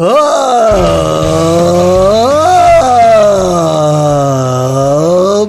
Ah,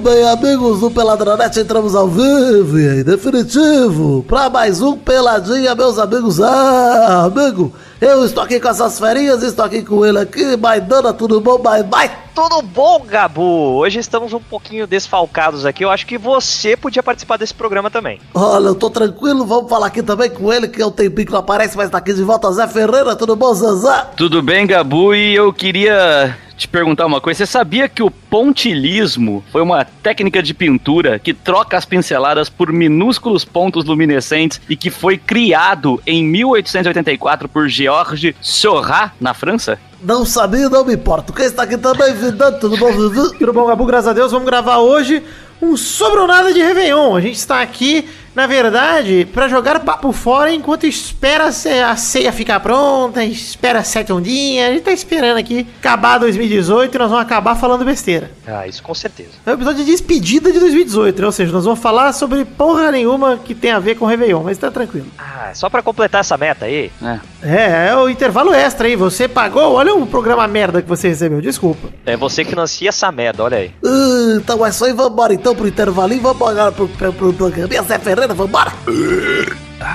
bem, amigos do Peladronete, entramos ao vivo e definitivo para mais um Peladinha, meus amigos. Ah, amigo, eu estou aqui com essas ferinhas, estou aqui com ele aqui, Maidana, tudo bom? Bye, bye. Tudo bom, Gabu? Hoje estamos um pouquinho desfalcados aqui. Eu acho que você podia participar desse programa também. Olha, eu tô tranquilo, vamos falar aqui também com ele, que é um tempinho que não aparece, mas tá aqui de volta, Zé Ferreira, tudo bom, Zezé? Tudo bem, Gabu? E eu queria te perguntar uma coisa. Você sabia que o pontilismo foi uma técnica de pintura que troca as pinceladas por minúsculos pontos luminescentes e que foi criado em 1884 por Georges Seurat, na França? Não sabia, não me importa. Quem está aqui também, Vidante, tudo bom, Vivi? Tudo bom, Gabu? Graças a Deus, vamos gravar hoje um Sobre o Nada de Réveillon. A gente está aqui, na verdade, para jogar papo fora enquanto espera a ceia ficar pronta, espera sete ondinhas. A gente tá esperando aqui acabar 2018 e nós vamos acabar falando besteira. Ah, isso com certeza. É o episódio de despedida de 2018, né? Ou seja, nós vamos falar sobre porra nenhuma que tem a ver com Réveillon, mas tá tranquilo. Ah, só pra completar essa meta aí. É. É, é o intervalo extra aí. Você pagou, olha o programa merda que você recebeu, desculpa. É você que financia essa merda, olha aí. Ah, então é só ir, vambora então pro intervalinho, vamos agora pro, pro, pro programa. Zé Ferreira, vambora!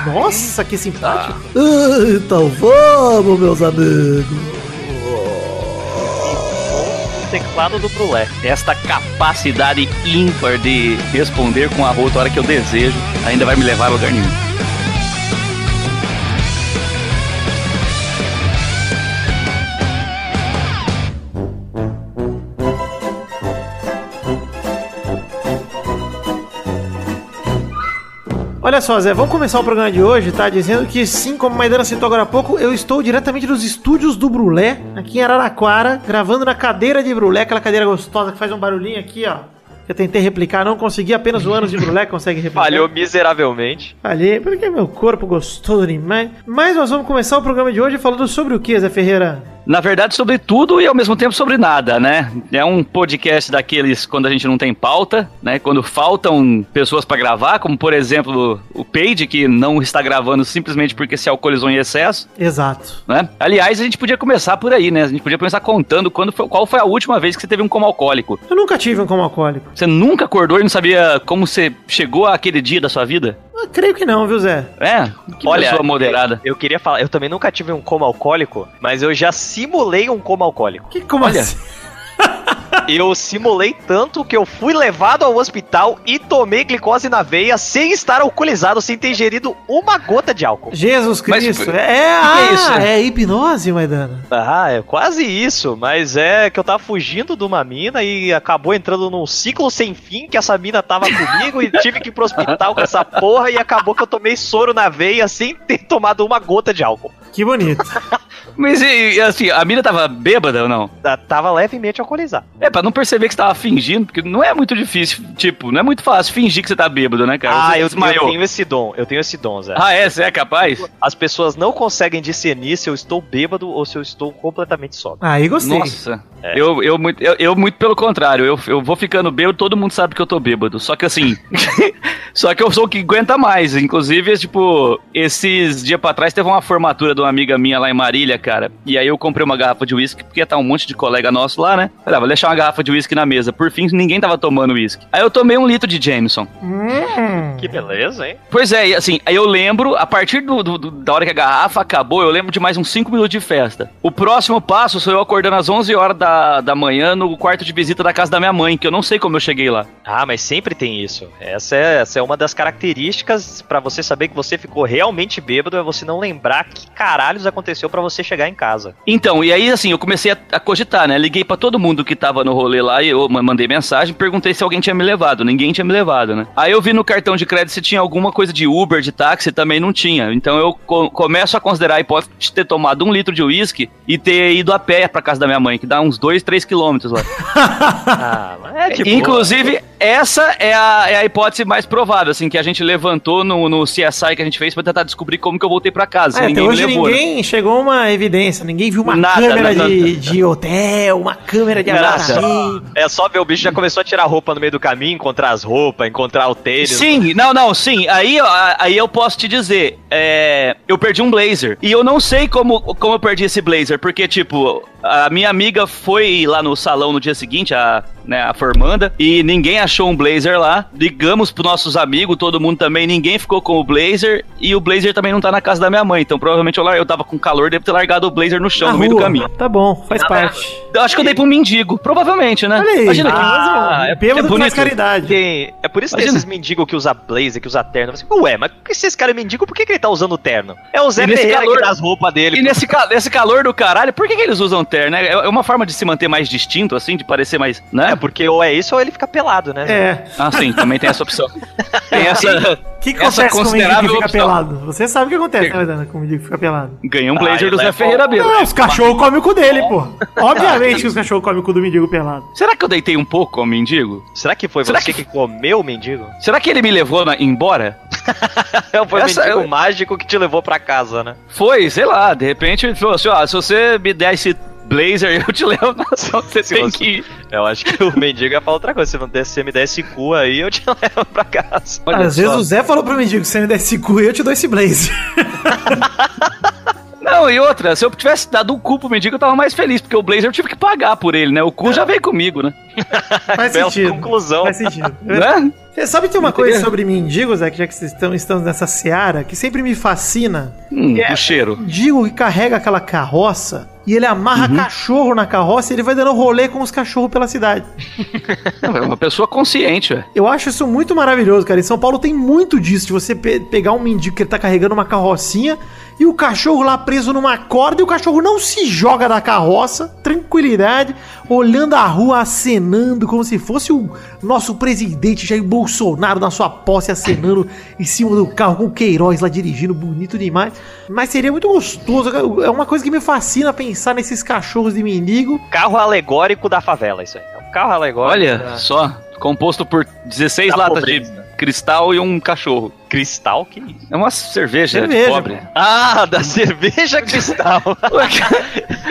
Nossa, que simpático. Ah, então vamos, meus amigos. O teclado do Brulé. Esta capacidade ímpar de responder com a rota a hora que eu desejo ainda vai me levar a lugar nenhum. Olha só, Zé, vamos começar o programa de hoje, tá? Dizendo que sim, como a Maidana citou agora há pouco, eu estou diretamente dos estúdios do Brulé, aqui em Araraquara, gravando na cadeira de Brulé, aquela cadeira gostosa que faz um barulhinho aqui, ó. Eu tentei replicar, não consegui, apenas o anos de Brulé consegue replicar. Falhou miseravelmente. Falhei, porque meu corpo gostou demais. Mas nós vamos começar o programa de hoje falando sobre o que, Zé Ferreira? Na verdade, sobre tudo e ao mesmo tempo sobre nada, né? É um podcast daqueles quando a gente não tem pauta, né? Quando faltam pessoas pra gravar, como por exemplo o Page, que não está gravando simplesmente porque se alcoolizou em excesso, Exato. né? Aliás, a gente podia começar por aí, né? A gente podia começar contando quando foi- qual foi a última vez que você teve um coma alcoólico. Eu nunca tive um coma alcoólico. Você nunca acordou e não sabia como você chegou àquele dia da sua vida? Eu creio que não, viu, Zé? É? Que pessoa moderada. Eu queria falar, eu também nunca tive um coma alcoólico, mas eu já simulei um coma alcoólico. Que como Olha. assim? Eu simulei tanto que eu fui levado ao hospital e tomei glicose na veia sem estar alcoolizado, sem ter ingerido uma gota de álcool. Jesus Mas, Cristo. que é, é ah, isso? é hipnose, Maidana. Ah, é quase isso, mas é que eu tava fugindo de uma mina e acabou entrando num ciclo sem fim que essa mina tava comigo e tive que ir pro hospital com essa porra e acabou que eu tomei soro na veia sem ter tomado uma gota de álcool. Que bonito. Mas e, e, assim, a mina tava bêbada ou não? Tá- Tava levemente alcoolizado. É, pra não perceber que você tava fingindo, porque não é muito difícil, tipo, não é muito fácil fingir que você tá bêbado, né, cara? Ah, Você eu, eu tenho esse dom, eu tenho esse dom, Zé. Ah, é? Você é capaz? As pessoas não conseguem discernir se eu estou bêbado ou se eu estou completamente sóbrio. Aí gostei. Nossa, É. eu, eu, muito, eu, eu muito pelo contrário, eu, eu vou ficando bêbado, todo mundo sabe que eu tô bêbado. Só que assim, só que eu sou o que aguenta mais. Inclusive, tipo, esses dias pra trás teve uma formatura de uma amiga minha lá em Marília, cara. E aí eu comprei uma garrafa de uísque, porque tá um monte de colega nosso lá, né? Falei, ah, vou deixar uma garrafa de uísque na mesa. Por fim, ninguém tava tomando uísque. Aí eu tomei um litro de Jameson. Hum. Que beleza, hein? Pois é, e assim, aí eu lembro, a partir do, do- do- da hora que a garrafa acabou, eu lembro de mais uns 5 minutos de festa. O próximo passo sou eu acordando às 11 horas da, da manhã no quarto de visita da casa da minha mãe, que eu não sei como eu cheguei lá. Ah, mas sempre tem isso. Essa é, essa é uma das características pra você saber que você ficou realmente bêbado, é você não lembrar que caralhos aconteceu pra você chegar em casa. Então, e aí assim, eu comecei a, a cogitar, né? Liguei pra todo mundo que tava no rolê lá e eu ma- mandei mensagem, perguntei se alguém tinha me levado. Ninguém tinha me levado, né? Aí eu vi no cartão de crédito se tinha alguma coisa de Uber, de táxi, também não tinha. Então eu co- começo a considerar a hipótese de ter tomado um litro de uísque e ter ido a pé pra casa da minha mãe, que dá uns 2, 3 quilômetros lá. Ah, é tipo. Inclusive, essa é a, é a hipótese mais provável, assim, que a gente levantou no, no CSI que a gente fez pra tentar descobrir como que eu voltei pra casa. É, até ninguém me hoje levou. né? ninguém chegou a uma evidência. Ninguém viu uma Nada, câmera nada, de, de hotel, uma câmera de Nada. apartamento. É só ver o bicho já começou a tirar roupa no meio do caminho, encontrar as roupas, encontrar o tênis. Sim, não, não, sim. Aí, aí eu posso te dizer, é, eu perdi um blazer. E eu não sei como, como eu perdi esse blazer, porque, tipo, a minha amiga foi lá no salão no dia seguinte, a, né, a formanda, e ninguém achou um blazer lá. Ligamos pros nossos amigos, todo mundo também, ninguém ficou com o blazer, e o blazer também não tá na casa da minha mãe. Então, provavelmente eu, eu tava com calor, devo ter largado o blazer no chão, Na no meio do rua. caminho. Tá bom, faz parte. Eu acho que eu dei pra um mendigo, provavelmente, né? Olha aí. Imagina que- Ah, é, é é bonito. caridade. Tem- é por isso que Imagina. esses mendigos que usa blazer, que usa terno. Você, Ué, mas que esse cara é mendigo, por que, que ele tá usando terno? É o Zé Ferreira calor- que dá as roupas dele. E nesse, ca- nesse calor do caralho, por que, que eles usam terno? Né? É uma forma de se manter mais distinto, assim, de parecer mais. Né? É, porque ou é isso ou ele fica pelado, né? É. Ah, sim, também tem essa opção. Tem essa. O que, que acontece com o mendigo que fica opção. pelado? Você sabe o que acontece, né, Dana, com o mendigo que fica pelado. Ganhei um Ah, blazer do ele Zé é Ferreira. Belo. Não, os cachorros comem o cu dele, pô. Obviamente que os cachorros comem o cu do mendigo pelado. Será que eu deitei um pouco ao mendigo? Será que foi Será você que- que... comeu o mendigo? Será que ele me levou na- embora? Foi o Essa mendigo eu- mágico que te levou pra casa, né? Foi, sei lá, de repente ele falou assim: ó, se você me der esse blazer, eu te levo na ação, você Se tem você- que ir. Eu acho que o mendigo ia falar outra coisa. Se você me der esse cu aí, eu te levo pra casa. Olha Às só. vezes o Zé falou pro mendigo, você me der esse cu, eu te dou esse blazer. Não, e outra, se eu tivesse dado um cu pro mendigo, eu tava mais feliz, porque o blazer eu tive que pagar por ele, né? O cu já veio comigo, né? Faz Bela sentido. conclusão. Faz sentido. né? Você sabe que tem uma Entendeu? coisa sobre mendigos, Zé, que já que vocês estão, estamos nessa seara, que sempre me fascina. Hum, É. O cheiro. Mendigo que carrega aquela carroça e ele amarra Uhum. cachorro na carroça e ele vai dando rolê com os cachorros pela cidade. Não, É uma pessoa consciente, velho. Eu acho isso muito maravilhoso, cara. Em São Paulo tem muito disso, de você pe- pegar um mendigo que ele tá carregando uma carrocinha e o cachorro lá preso numa corda e o cachorro não se joga da carroça, tranquilidade, olhando a rua, acenando como se fosse o nosso presidente Jair Bolsonaro na sua posse, acenando em cima do carro com o Queiroz lá dirigindo, bonito demais. Mas seria muito gostoso, é uma coisa que me fascina pensar nesses cachorros de mendigo. Carro alegórico da favela, isso aí. É um carro alegórico. Olha da- só, composto por 16 Da latas pobreza. de cristal e um cachorro. Cristal? Que isso? É uma cerveja, Cerveja, de pobre. Ah, da cerveja cristal.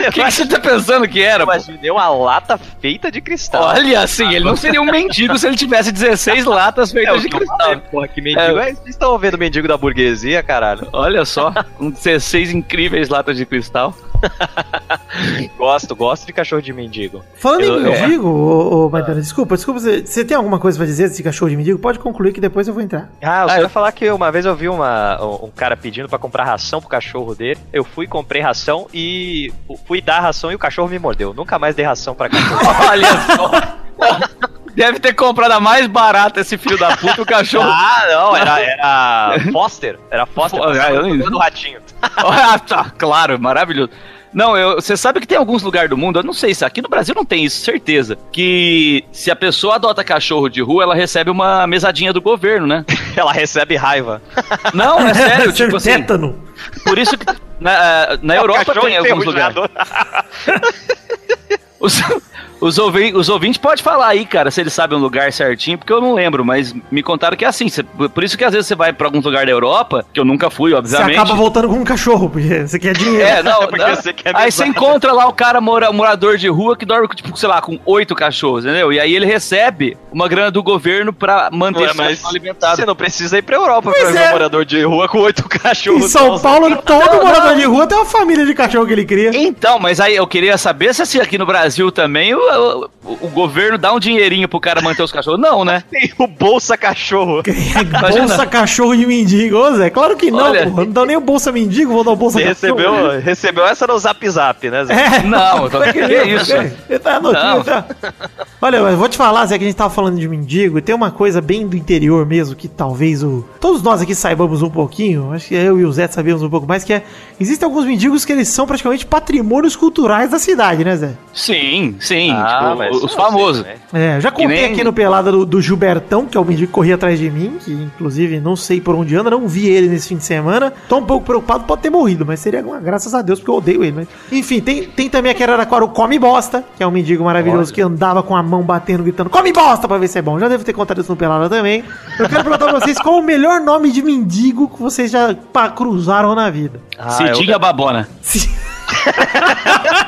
O que, que você tá pensando que era? Pô? imaginei uma lata feita de cristal. Olha, assim, ele não seria um mendigo se ele tivesse 16 latas é feitas o de cristal. falei, porra, que mendigo. É. Vocês estão vendo o mendigo da burguesia, caralho? Olha só, com 16 incríveis latas de cristal. Gosto, gosto de cachorro de mendigo. Falando Eu- em mendigo, ô, ô Maidana, desculpa, desculpa, você, você tem alguma coisa pra dizer desse cachorro de mendigo? Pode concluir que depois eu vou entrar. Ah, eu Ah, só eu- ia falar que uma vez eu vi uma, um cara pedindo pra comprar ração pro cachorro dele. Eu fui, comprei ração e fui dar ração e o cachorro me mordeu. Nunca mais dei ração pra cachorro. Olha só. Deve ter comprado a mais barata esse filho da puta, o cachorro. ah, não, era, era Foster. Era Foster. Fo- ah, eu do ratinho. ah, tá, claro, maravilhoso. Não, eu- você sabe que tem alguns lugares do mundo, eu não sei se aqui no Brasil não tem isso, certeza. Que se a pessoa adota cachorro de rua, ela recebe uma mesadinha do governo, né? Ela recebe raiva. Não, é sério, tipo assim. Tétano. Por isso que na, na Europa Cachorro tem alguns lugares. Os, os, ouvi- os ouvintes podem falar aí, cara, se eles sabem um lugar certinho, porque eu não lembro, mas me contaram que é assim. Cê- por isso que às vezes você vai pra alguns lugares da Europa, que eu nunca fui, Você obviamente. acaba voltando com um cachorro, porque você quer dinheiro. É, não, Porque não. você quer Aí você encontra lá o cara mora, morador de rua que dorme, tipo, sei lá, com oito cachorros, entendeu? E aí ele recebe uma grana do governo pra manter Ué, mas alimentado. você não precisa ir pra Europa pra ver é. um morador de rua com oito cachorros. Em São não. Paulo, todo Não, morador não. de rua tem uma família de cachorro que ele cria. Então, mas aí eu queria saber se assim, aqui no Brasil também o, o- o governo dá um dinheirinho pro cara manter os cachorros. Não, né? Tem o Bolsa Cachorro. Bolsa cachorro de mendigo. Ô, Zé, claro que não, Olha. porra. Não dá nem o bolsa mendigo, vou dar o bolsa Você cachorro. recebeu, recebeu essa no Zap Zap, né? Zé? É. Não, então, que é isso? Ele tá anotinho, Não. tá? Olha, eu vou te falar, Zé, que a gente tava falando de mendigo, e tem uma coisa bem do interior mesmo, que talvez o. Todos nós aqui saibamos um pouquinho, acho que eu e o Zé sabemos um pouco mais, que é. Existem alguns mendigos que eles são praticamente patrimônios culturais da cidade, né, Zé? Sim, sim. Ah, tipo, os sei, famosos. né? É, eu já contei nem- aqui no Pelada do, do Gilbertão, que é o mendigo que corria atrás de mim, que inclusive não sei por onde anda, não vi ele nesse fim de semana. Tô um pouco preocupado, pode ter morrido, mas seria uma graças a Deus, porque eu odeio ele. Mas... Enfim, tem, tem também aqui em Araraquara o Come Bosta, que é um mendigo maravilhoso que andava com a mão batendo, gritando Come Bosta pra ver se é bom. Já devo ter contado isso no Pelada também. Eu quero perguntar pra vocês qual o melhor nome de mendigo que vocês já pá, cruzaram na vida. Ah, Cidinha eu- Babona. Se-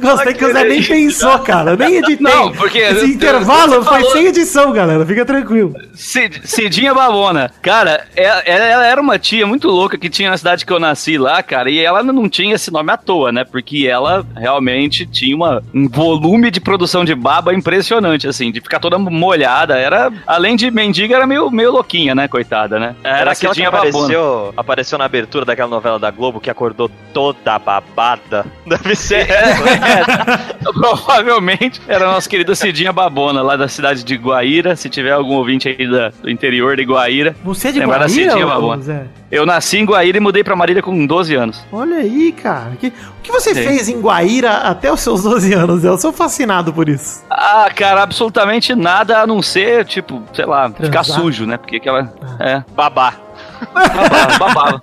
Gostei que o Zé nem pensou, cara. Nem editei. Não, porque- Esse intervalo foi falou- sem edição, galera. Fica tranquilo. Cid- Cidinha Babona. Cara, ela, ela era uma tia muito louca que tinha na cidade que eu nasci lá, cara, e ela não tinha esse nome à toa, né? Porque ela realmente tinha uma, um volume de produção de baba impressionante, assim, de ficar toda molhada. Era, além de mendiga, era meio, meio louquinha, né, coitada, né? Era aquela que Cidinha Babona. apareceu, apareceu na abertura daquela novela da Globo que acordou toda babada. Deve ser É, provavelmente era a nossa querida Cidinha Babona, lá da cidade de Guaíra. Se tiver algum ouvinte aí da- do interior de Guaíra. Você é de da Guaíra, Cidinha Babona. Zé? Eu nasci em Guaíra e mudei pra Marília com 12 anos. Olha aí, cara. Que- o que você Sim. fez em Guaíra até os seus 12 anos? Eu sou fascinado por isso. Ah, cara, absolutamente nada a não ser, tipo, sei lá, ficar Transar? sujo, né? Porque aquela. É, babá. babava. babava.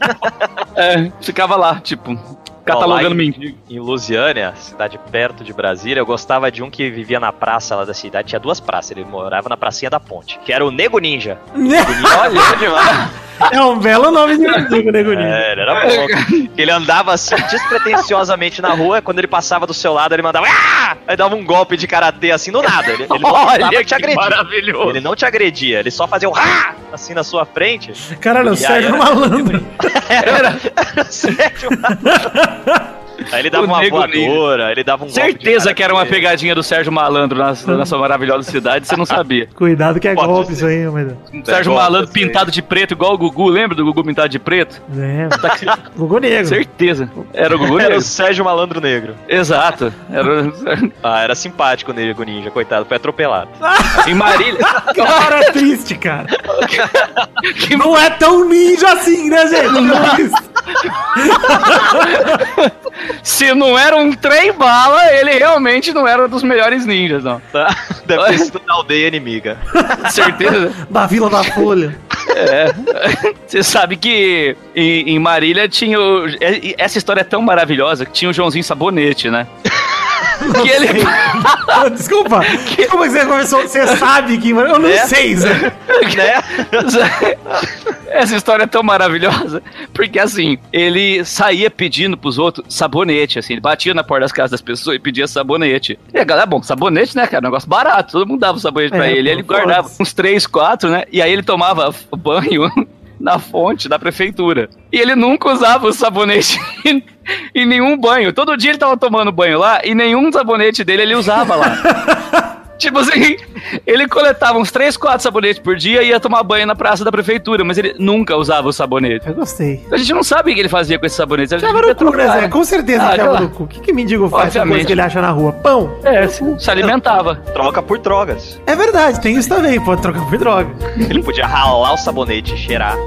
É, ficava lá, tipo, catalogando mendigo. Em Lusiânia, cidade perto de Brasília, eu gostava de um que vivia na praça lá da cidade. Tinha duas praças, ele morava na pracinha da ponte, que era o Nego Ninja. Olha, demais. É um belo nome de mendigo, nego Ninja. É, ele era bom. Ele andava assim, despretensiosamente na rua, quando ele passava do seu lado, ele mandava. "Ah!" Aí dava um golpe de karatê assim do nada. Ele, ele não Olha tentava te que agredir. maravilhoso. Ele não te agredia, ele só fazia o "Ah!" assim na sua frente. Caralho, o Sérgio era- Malandro. Era, era sério. Aí ele dava O uma voadora, ele dava um Certeza que era uma pegadinha do Sérgio Malandro na, na sua maravilhosa cidade, você não sabia. Cuidado que é Pode golpe ser. isso aí, meu Deus. Sérgio golpe, Malandro pintado de preto, igual o Gugu, lembra do Gugu pintado de preto? É, Tá aqui- Gugu Negro. Certeza. Era o Gugu Era mesmo. o Sérgio Malandro Negro. Exato. Era Ah, era simpático o Nego Ninja, coitado, foi atropelado. em Marília. Cara, é triste, cara. Não é tão ninja assim, né, gente? Não é. Se não era um trem bala, ele realmente não era um dos melhores ninjas, não. Tá? Deve ter sido na aldeia inimiga. Certeza. Da Vila da Folha. É. Você sabe que em, em Marília tinha. O, é- essa história é tão maravilhosa que tinha o Joãozinho Sabonete, né? Que ele. Desculpa. Como é que você começou? Você sabe que. Eu não É? sei, Zé. né? Essa história é tão maravilhosa, porque assim, ele saía pedindo pros outros sabonete, assim, ele batia na porta das casas das pessoas e pedia sabonete. E a galera, bom, sabonete, né, cara, negócio barato, todo mundo dava sabonete pra É, ele, pô, ele guardava uns três, quatro, né, e aí ele tomava banho na fonte da prefeitura. E ele nunca usava o sabonete em, nenhum banho. Todo dia ele tava tomando banho lá e nenhum sabonete dele ele usava lá. Tipo assim, ele coletava uns 3, 4 sabonetes por dia e ia tomar banho na praça da prefeitura, mas ele nunca usava o sabonete. Eu gostei. A gente não sabe o que ele fazia com esses sabonetes. a gente Tava no cu, né, Zé? Com certeza Ah, claro. no cu. O que, que mendigo faz com coisa que ele acha na rua? Pão. É, se, se alimentava. Troca por drogas. É verdade, tem isso também. Pode trocar por droga. Ele podia ralar o sabonete e cheirar.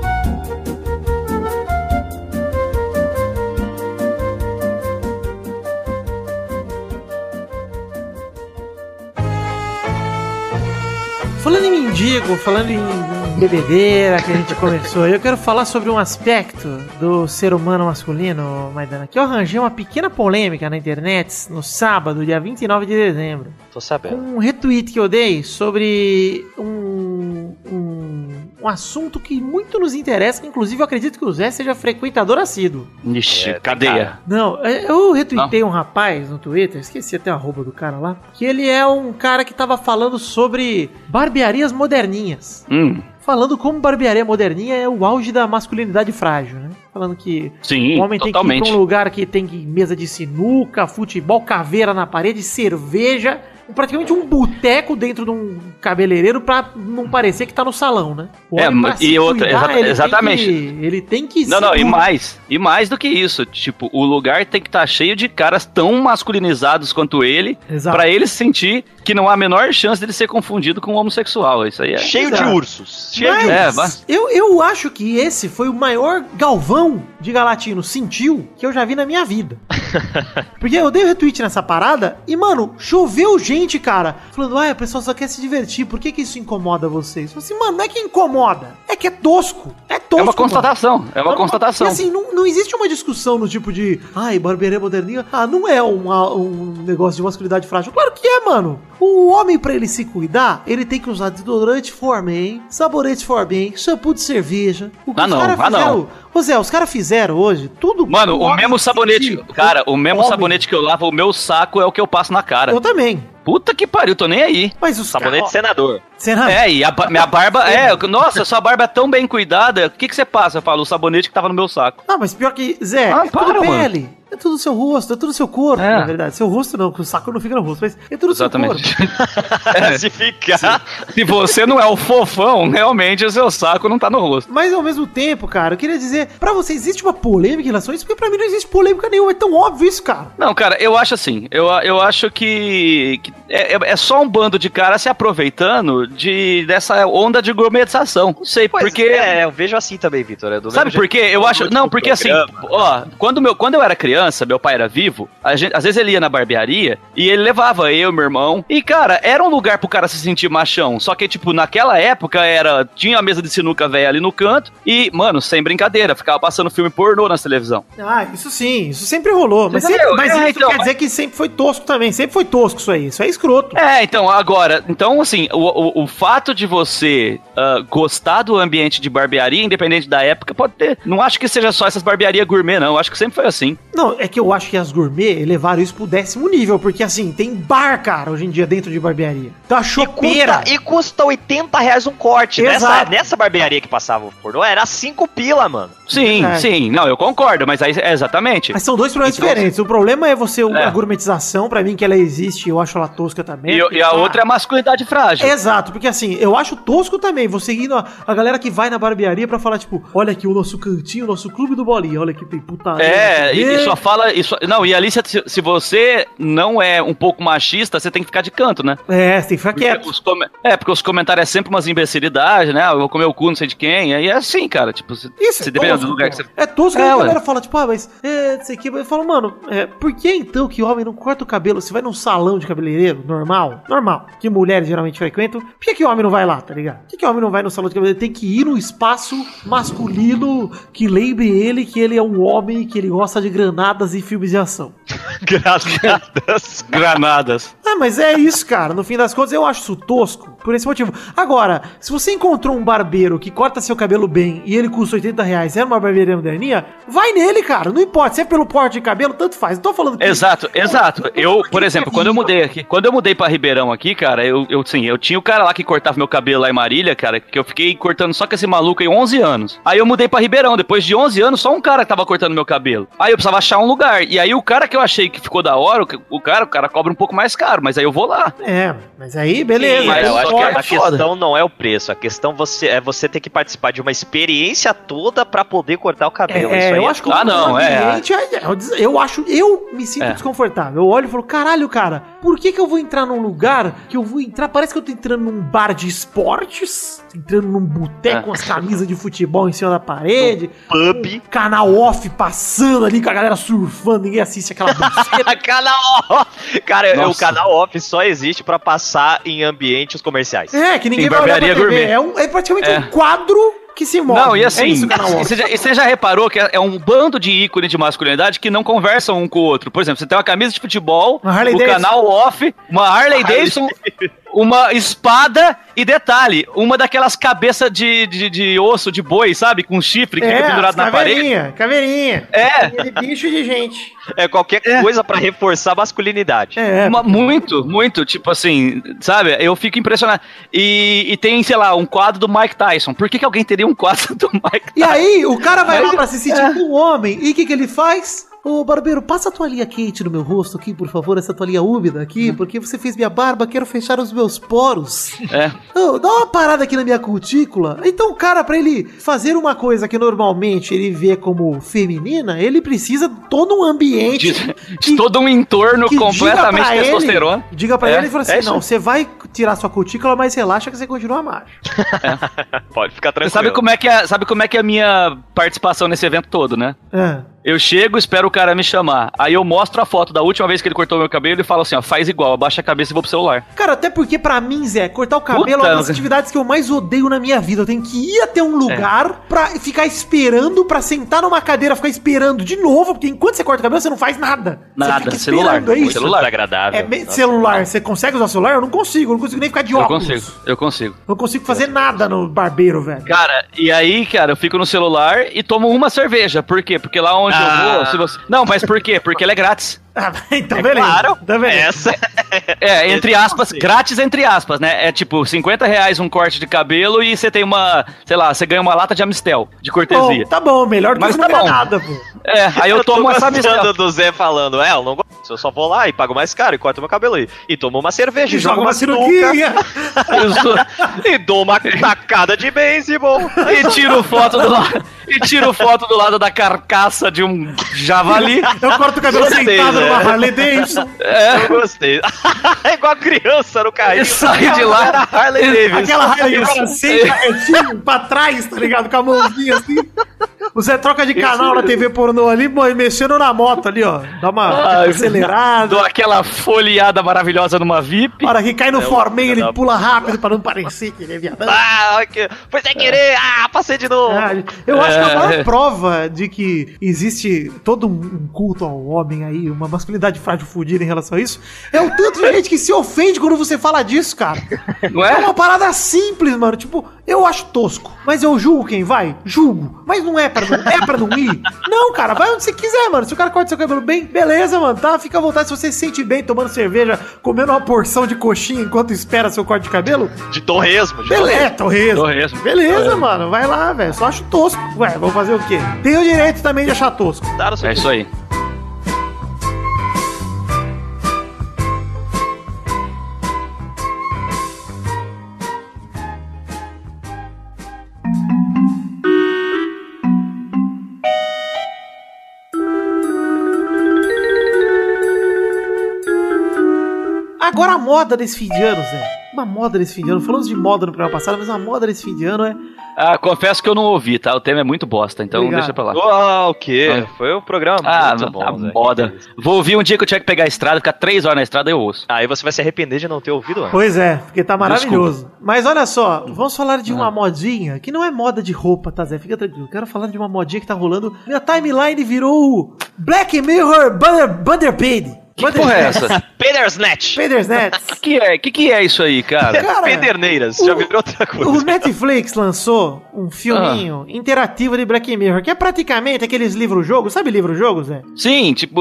Falando em mendigo, falando em bebedeira que a gente começou, eu quero falar sobre um aspecto do ser humano masculino, Maidana, que eu arranjei uma pequena polêmica na internet no sábado, dia 29 de dezembro. Tô sabendo. Um retweet que eu dei sobre um, um, um assunto que muito nos interessa, que inclusive eu acredito que o Zé seja frequentador assíduo. Ixi, É, cadeia. cara. Não, é, eu retuitei um rapaz no Twitter, esqueci até a arroba do cara lá, que ele é um cara que tava falando sobre barbearias moderninhas. Hum, Falando como barbearia moderninha é o auge da masculinidade frágil, né? Falando que sim, o homem tem que ir totalmente. pra um lugar que tem mesa de sinuca, futebol, caveira na parede, cerveja, praticamente um boteco dentro de um cabeleireiro pra não parecer que tá no salão, né? O É, se e outra- cuidar, exata- ele tem exatamente. que- ele tem que Não, não, e mais. E mais do que isso. Tipo, o lugar tem que estar cheio de caras tão masculinizados quanto ele, pra ele sentir que não há a menor chance dele ser confundido com um homossexual. Isso aí é. Cheio Exato. de ursos. Cheio Mas de É, ursos. mas- eu, eu acho que esse foi o maior galvão de Galatino sentiu que eu já vi na minha vida. Porque eu dei o retweet nessa parada e, mano, choveu gente, cara, falando, ah, o pessoal só quer se divertir, por que, que isso incomoda vocês? Eu falei assim, mano, não é que incomoda, é que é tosco. É tosco. É uma mano. constatação. É uma Não, constatação. E assim, não, não existe uma discussão no tipo de, ai, barbearia moderninha. Ah, não é uma- um negócio de masculinidade frágil. Claro que é, mano. O homem, pra ele se cuidar, ele tem que usar desodorante for bem, sabonete for bem, shampoo de cerveja. O que Ah, os não. Ah, não. fizeram- Ô Zé, os caras fizeram hoje tudo. Mano, o mesmo sabonete. sentir. Cara, o mesmo Homem. sabonete que eu lavo, o meu saco é o que eu passo na cara. Eu também. Puta que pariu, tô nem aí. Mas os Sabonete caras. senador. Será? É, e a ba- minha barba. É, nossa, sua barba é tão bem cuidada. O que, que você passa? Eu falo, o sabonete que tava no meu saco. Não, mas pior que, Zé, Ah, é para, tudo mano. É tudo seu rosto, é tudo seu corpo, É. na verdade. Seu rosto não, porque o saco não fica no rosto, mas é tudo seu Exatamente. corpo. Se ficar. Se você não é o fofão, realmente o seu saco não tá no rosto. Mas ao mesmo tempo, cara, eu queria dizer, pra você existe uma polêmica em relação a isso, porque pra mim não existe polêmica nenhuma, é tão óbvio isso, cara. Não, cara, eu acho assim. Eu, eu acho que, que é, é- é só um bando de caras se aproveitando de, dessa onda de gourmetização. Não sei, Pois porque. É, eu vejo assim também, Vitor. é Sabe por quê? Eu que acho. Não, porque assim, ó, quando, meu, quando eu era criança, meu pai era vivo, a gente- às vezes ele ia na barbearia e ele levava eu, meu irmão. E, cara, era um lugar pro cara se sentir machão. Só que, tipo, naquela época era. Tinha a mesa de sinuca velha ali no canto e, mano, sem brincadeira, ficava passando filme pornô na televisão. Ah, isso sim, isso sempre rolou. Mas, sempre, mas É, isso então, quer dizer que sempre foi tosco também. Sempre foi tosco isso aí. Isso é escroto. É, então, agora, então, assim, o, o, o fato de você ah, gostar do ambiente de barbearia, independente da época, pode ter. Não acho que seja só essas barbearias gourmet, não. Acho que sempre foi assim. Não, é que eu acho que as gourmet levaram isso pro décimo nível, porque assim, tem bar, cara, hoje em dia dentro de barbearia. Então a E chopeira. custa, e custa 80 reais um corte. Nessa, nessa barbearia que passava o pornô, era 5 pila, mano. Sim, É. sim. Não, eu concordo, mas aí é exatamente. Mas são dois problemas Então, diferentes. O problema é você, É. a gourmetização, pra mim que ela existe, eu acho ela tosca também. E, porque, e a cara, outra é a masculinidade frágil. Exato, porque assim, eu acho tosco também você indo a, a galera que vai na barbearia pra falar, tipo, olha aqui o nosso cantinho, o nosso clube do bolinha, olha que tem putaria. É, não e, e quê. Só fala. só- não, e ali, se, se você não é um pouco machista, você tem que ficar de canto, né? É, você tem que ficar Porque quieto. os come- É, porque os comentários é sempre umas imbecilidades, né? Ah, Eu vou comer o cu, não sei de quem. Aí é assim, cara. Tipo, Isso, é tosco, do lugar que você. É tosco, É, a galera fala, tipo, ah, mas é, não sei o que. Eu falo, mano, é, por que então que homem não corta o cabelo? Você vai num salão de cabeleireiro, normal, normal, que mulheres geralmente frequentam, por que, que o homem não vai lá, tá ligado? Por que, que o homem não vai no salão de cabeleireiro? Tem que ir no espaço masculino que lembre ele que ele é um homem, que ele gosta de granadas e filmes de ação. Granadas. Granadas. Ah, mas é isso, cara. No fim das contas, eu acho isso tosco. Por esse motivo. Agora, se você encontrou um barbeiro que corta seu cabelo bem e ele custa 80 reais, é uma barbearia moderninha, vai nele, cara. Não importa. Se é pelo porte de cabelo, tanto faz. Não tô falando que. Exato, exato. Eu, por exemplo, quando eu mudei aqui, quando eu mudei pra Ribeirão aqui, cara, eu, eu sim, eu tinha o cara lá que cortava meu cabelo lá em Marília, cara, que eu fiquei cortando só com esse maluco aí 11 anos. Aí eu mudei pra Ribeirão, depois de 11 anos, só um cara que tava cortando meu cabelo. Aí eu precisava achar um lugar. E aí o cara que eu achei que ficou da hora, o, cara, o cara cobra um pouco mais caro, mas aí eu vou lá. É, mas aí, beleza. Sim, mas eu acho que a questão não é o preço. A questão você, é você ter que participar de uma experiência toda pra poder cortar o cabelo. É, Isso aí eu é acho que Ah, não, o é. é- é, eu acho, eu me sinto É. desconfortável. Eu olho e falo, caralho, cara, por que que eu vou entrar num lugar que eu vou entrar, parece que eu tô entrando num bar de esportes, entrando num boteco É. com as camisas de futebol em cima da parede, pub. canal off passando ali com a galera surfando, ninguém assiste aquela buceta. canal off. Cara, o Nossa. canal off só existe pra passar em ambientes comerciais. é, que ninguém Em vai olhar pra TV. gourmet. É, um, é praticamente É. um quadro que se move. Não, e assim, é isso, o canal e off. você, já, e você já reparou que é é um bando de ícones de masculinidade que não conversam um com o outro. Por exemplo, você tem uma camisa de futebol, o Davidson. canal off, uma Harley Davidson, uma espada e detalhe, uma daquelas cabeças de, de, de osso de boi, sabe? Com chifre que fica É, pendurado as na parede. caveirinha, caveirinha. É, Aquele bicho de gente. É qualquer É. coisa pra reforçar a masculinidade. É, uma- muito, muito, tipo assim, sabe? Eu fico impressionado. E, e tem, sei lá, um quadro do Mike Tyson. Por que, que alguém teria um quadro do Mike E Tyson? aí, o cara vai Mas- lá pra se sentir um homem. E o que, que ele faz? Ô, barbeiro, passa a toalhinha quente no meu rosto aqui, por favor, essa toalhinha úmida aqui, porque você fez minha barba, quero fechar os meus poros. É. Ô, dá uma parada aqui na minha cutícula. Então, o cara, pra ele fazer uma coisa que normalmente ele vê como feminina, ele precisa de todo um ambiente. De, de todo um entorno que diga completamente pra ele- testosterona. diga pra É, ele e fala assim: é não, você vai tirar sua cutícula, mas relaxa que você continua macho. Pode ficar Você tranquilo. sabe como, é que é, sabe como é que é a minha participação nesse evento todo, né? É. Eu chego, espero o cara me chamar. Aí eu mostro a foto da última vez que ele cortou meu cabelo e falo assim, ó, faz igual, abaixa a cabeça e vou pro celular. Cara, até porque pra mim, Zé, cortar o cabelo Puta, é uma das atividades que eu mais odeio na minha vida. Eu tenho que ir até um lugar pra ficar esperando, pra sentar numa cadeira, ficar esperando de novo, porque enquanto você corta o cabelo, você não faz nada. Nada, você fica celular, é isso. celular. desagradável. É me- celular, você consegue usar celular? Eu não consigo, eu não consigo nem ficar de Eu óculos. consigo, eu consigo. Não consigo fazer nada no barbeiro, velho. Cara, e aí, cara, eu fico no celular e tomo uma cerveja. Por quê? Porque lá onde Ah. eu vou, se você... Não, mas por quê? Porque ela é grátis. Ah, então beleza. Claro, Então beleza. essa É, entre Esse aspas, grátis entre aspas, né? É tipo 50 reais um corte de cabelo e você tem uma, sei lá, você ganha uma lata de Amistel, de cortesia. Bom, tá bom, melhor do que Mas tá bom. nada, pô. É, aí eu, tomo essa Amistel. do Zé falando, é, eu não gosto. Eu só vou lá e pago mais caro e corto meu cabelo aí. E tomo uma cerveja, e Joga jogo uma uma cirurgia. e dou uma tacada de beisebol. E tiro foto do lado, e tiro foto do lado da carcaça de um javali. Eu corto o cabelo sentado né? numa Harley Davidson. Eu gostei. é igual criança no carrinho. E sai de lá. Era Harley Davidson. Aquela Harley Davidson senta retinho pra trás, tá ligado? Com a mãozinha assim. O Zé troca de canal na TV pornô ali, mano, mexendo na moto ali, ó. Dá uma Ai, acelerada. Dou aquela folheada maravilhosa numa VIP. A hora que cai no É, ele pula rápido pra não parecer que ele é viadão. Ah, que- foi sem querer. Ah, passei de novo. Ah, Eu acho que a É. maior prova de que existe todo um culto ao homem aí, uma masculinidade frágil fudida em relação a isso, é o tanto de gente que se ofende quando você fala disso, cara. Não É é? uma parada simples, mano. Tipo, eu acho tosco, mas eu julgo quem vai? Julgo. Mas não é pra não, é pra não ir? Não, cara, vai onde você quiser, mano. Se o cara corta seu cabelo bem, beleza, mano, tá? Fica à vontade. Se você se sente bem tomando cerveja, comendo uma porção de coxinha enquanto espera seu corte de cabelo, De torresmo. de beleza, torresmo. Torresmo. Beleza, É. mano, vai lá, velho. Só acho tosco. Ué, vou fazer o quê? Tem o direito também de achar tosco. É isso aí. Agora a moda desse fim de ano, Zé. Uma moda desse fim de ano. Falamos de moda no programa passado, mas uma moda desse fim de ano é. Ah, confesso que eu não ouvi, tá? O tema é muito bosta, então Obrigado. deixa pra lá. Ah, o quê? Foi um programa Ah, muito bom, a Zé. moda. Vou ouvir um dia que eu tiver que pegar a estrada, ficar três horas na estrada, eu ouço. Aí você vai se arrepender de não ter ouvido antes. Pois é, porque tá maravilhoso. Mas olha só, vamos falar de uma modinha que não é moda de roupa, tá, Zé? Fica tranquilo. Quero falar de uma modinha que tá rolando. Minha timeline virou o Black Mirror Bunder, Bunderpaid. Que porra é essa? Pedersnatch. Bandersnatch. O que é? que, que é isso aí, cara? Cara, Pederneiras. o- Já virou outra O coisa. Netflix lançou um filminho interativo de Black Mirror, que é praticamente aqueles livros-jogos. Sabe livro-jogos, Zé? Sim, tipo,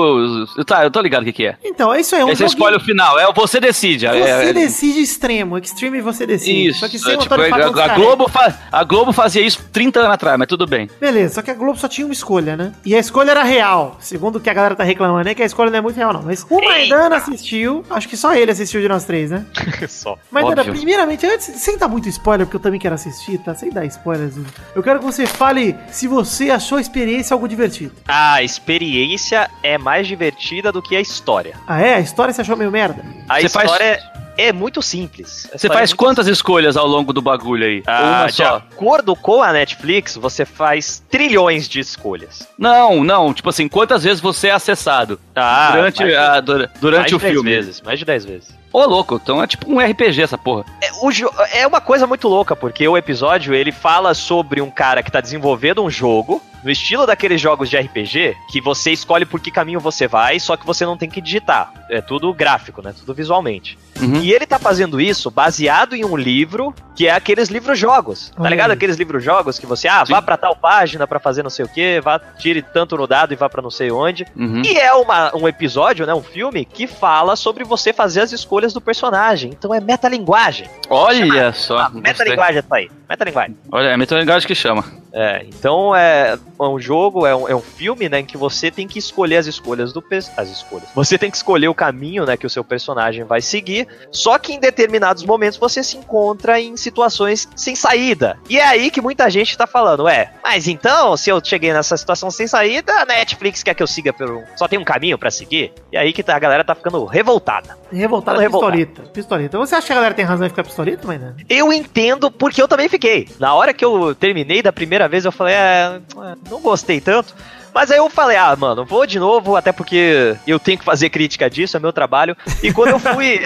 tá, eu tô ligado o que, que é. Então, é isso aí. É um Aí você joguinho- escolhe o final, é o você decide. Você é, é- decide extremo, extreme você decide. Isso, Só que é, sem o tipo, Antônio a, a. Globo fa- a Globo fazia isso 30 anos atrás, mas tudo bem. Beleza, só que a Globo só tinha uma escolha, né? E a escolha era real. Segundo o que a galera tá reclamando, é que a escolha não é muito real, não. Mas o Maidana assistiu, acho que só ele assistiu de nós três, né? Só. Maidana, Óbvio. primeiramente, antes, sem dar muito spoiler, porque eu também quero assistir, tá? Sem dar spoilers. Eu quero que você fale se você achou a experiência algo divertida. A experiência é mais divertida do que a história. Ah, é? A história você achou meio merda? A Você faz- história é muito simples. A Você faz é quantas escolhas ao longo do bagulho aí? Ah, Uma de só? acordo com a Netflix, você faz trilhões de escolhas. Não, não, tipo assim, quantas vezes você é acessado Ah, durante, a- dura- mais durante de o 10 filme? vezes, mais de 10 vezes. Ô, louco, então é tipo um RPG essa porra. É, o é uma coisa muito louca, porque o episódio ele fala sobre um cara que tá desenvolvendo um jogo, no estilo daqueles jogos de RPG, que você escolhe por que caminho você vai, só que você não tem que digitar. É tudo gráfico, né? Tudo visualmente. Uhum. E ele tá fazendo isso baseado em um livro, que é aqueles livros-jogos. Tá Olha ligado? Aqueles livros-jogos que você, ah, vá Sim. pra tal página pra fazer não sei o quê, vá, tire tanto no dado e vá pra não sei onde. Uhum. E é uma, um episódio, né, um filme, que fala sobre você fazer as escolhas do personagem. Então é metalinguagem. Olha só. Ah, metalinguagem essa aí. Metalinguagem. Olha, é metalinguagem que chama. É, então é um jogo, é um, é um filme, né, em que você tem que escolher as escolhas do as escolhas. Você tem que escolher o caminho, né, que o seu personagem vai seguir. Só que em determinados momentos você se encontra em situações sem saída. E é aí que muita gente tá falando, é, mas então, se eu cheguei nessa situação sem saída, a Netflix quer que eu siga pelo só tem um caminho pra seguir? E aí que tá- a galera tá ficando revoltada. Revoltado Tá revoltado. Pistolita. Pistolita. Você acha que a galera tem razão em ficar pistolita, Maidana? Eu entendo porque eu também fiquei. Na hora que eu terminei da primeira vez, eu falei, é, não gostei tanto. Mas aí eu falei, ah, mano, vou de novo, até porque eu tenho que fazer crítica disso, é meu trabalho. E quando eu fui.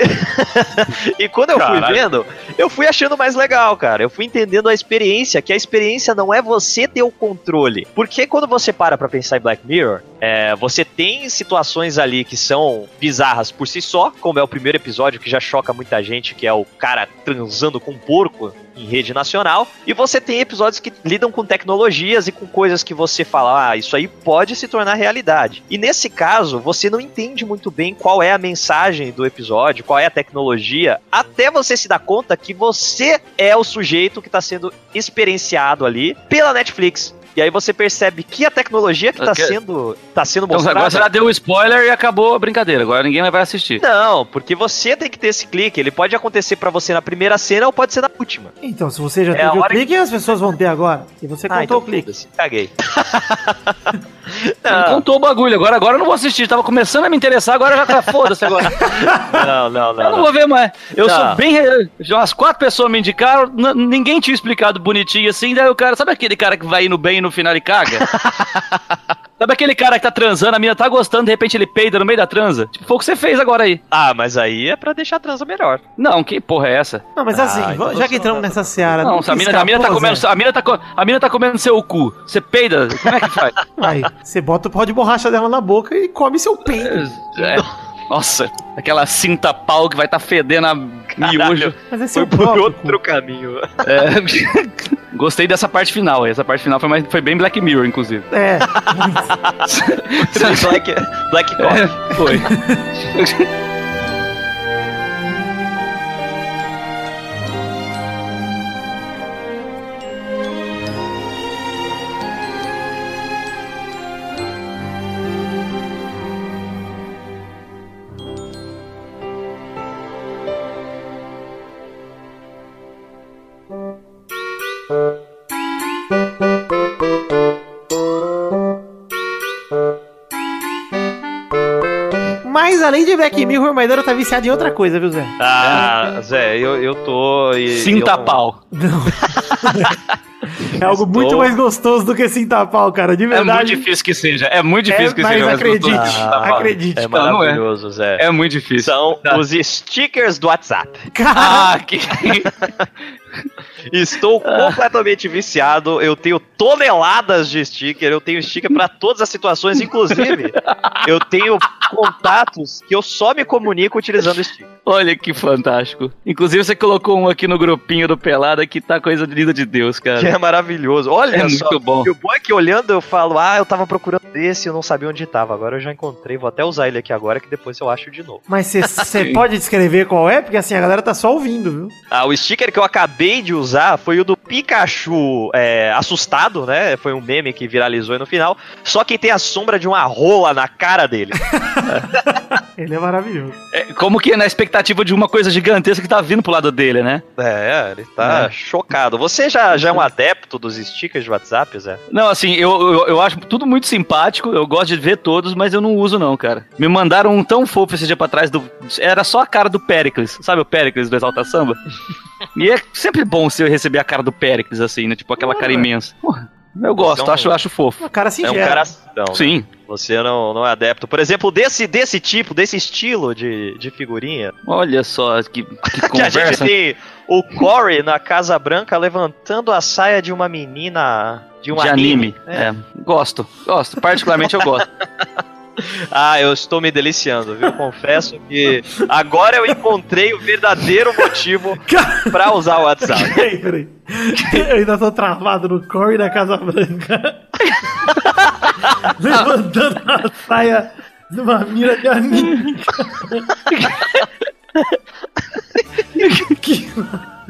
e quando eu fui Caralho. vendo, eu fui achando mais legal, cara. Eu fui entendendo a experiência, que a experiência não é você ter o controle. Porque quando você para pra pensar em Black Mirror, é, você tem situações ali que são bizarras por si só, como é o primeiro episódio que já choca muita gente, que é o cara transando com um porco em rede nacional, e você tem episódios que lidam com tecnologias e com coisas que você fala, ah, isso aí pode se tornar realidade. E nesse caso, você não entende muito bem qual é a mensagem do episódio, qual é a tecnologia, até você se dar conta que você é o sujeito que está sendo experienciado ali pela Netflix. E aí você percebe que a tecnologia que está Ok. sendo, tá sendo Então, mostrada... agora você já deu o spoiler e acabou a brincadeira. Agora ninguém vai assistir. Não, porque você tem que ter esse clique. Ele pode acontecer pra você na primeira cena ou pode ser na última. Então, se você já É teve o clique, as pessoas vão ter agora. E você contou então o clique. Caguei. Não não, contou o bagulho. Agora, agora eu não vou assistir. Tava começando a me interessar, agora já tá foda-se agora. não, não, Eu não. não não. vou ver mais. Eu Não. sou bem. re- já Umas quatro pessoas me indicaram, ninguém tinha explicado bonitinho assim. Daí o cara, sabe aquele cara que vai indo bem e no final ele caga? sabe aquele cara que tá transando, a mina tá gostando, de repente ele peida no meio da transa? Tipo, foi o que você fez agora aí. Ah, mas aí é pra deixar a transa melhor. Não, que porra é essa? Não, mas Ah, assim, então já que entramos não- nessa seara. Não, se a mina, a mina tá comendo, a mina tá, co- a mina tá comendo seu cu. Você peida? Como é que faz? Aí, você bota o pó de borracha dela na boca e come seu peido. É. Nossa, aquela cinta pau que vai tá fedendo a miojo. Mas é Foi seu por próprio. outro caminho. É. Gostei dessa parte final. Essa parte final foi, mais, foi bem Black Mirror, inclusive. É. Black, Black Coffee. É, foi. além de Black Mirror, o Maidana tá viciado em outra coisa, viu, Zé? Ah, Zé, eu, eu tô. e- Cinta eu não- pau. É algo Estou- muito mais gostoso do que cinta pau, cara, de É verdade. muito difícil que seja. É muito difícil É, que mas seja. acredite, gostoso. Ah, acredite. É Não, não é. maravilhoso, Zé. É muito difícil. São Tá. os stickers do WhatsApp. Cara, Ah, que... Estou completamente viciado. Eu tenho toneladas de sticker. Eu tenho sticker pra todas as situações. Inclusive, eu tenho contatos que eu só me comunico utilizando sticker. Olha que fantástico. Inclusive, você colocou um aqui no grupinho do Pelada que tá coisa linda de Deus, cara. Que é maravilhoso. Olha É só. muito bom. E o bom é que olhando eu falo, ah, eu tava procurando esse e eu não sabia onde tava. Agora eu já encontrei. Vou até usar ele aqui agora que depois eu acho de novo. mas você pode descrever qual é? Porque assim, a galera tá só ouvindo, viu? Ah, o sticker que eu acabei de usar foi o do Pikachu é, assustado, né? Foi um meme que viralizou aí no final. Só que tem a sombra de uma rola na cara dele. Ele é maravilhoso. É, como que é na expectativa de uma coisa gigantesca que tá vindo pro lado dele, né? É, ele tá É. chocado. Você já, já é um adepto dos stickers de WhatsApp, Zé? Não, assim, eu, eu, eu acho tudo muito simpático, eu gosto de ver todos, mas eu não uso não, cara. Me mandaram um tão fofo esse dia pra trás, do, era só a cara do Pericles, sabe o Pericles do Exalta Samba? e é sempre bom você receber a cara do Pericles, assim, né? Tipo aquela cara imensa. Porra, eu gosto, é um- acho, acho fofo. Uma cara É singela. um cara. Não, né? Você não, não é adepto. Por exemplo, desse, desse tipo, desse estilo de, de figurinha. Olha só que, que Que a gente conversa. tem o Corey na Casa Branca levantando a saia de uma menina. De um de anime. É. gosto, gosto. Particularmente eu gosto. Ah, eu estou me deliciando, viu? Confesso que agora eu encontrei o verdadeiro motivo pra usar o WhatsApp. Peraí, peraí. Eu ainda tô travado no Corey da Casa Branca. Levantando a saia de uma mira de anime. que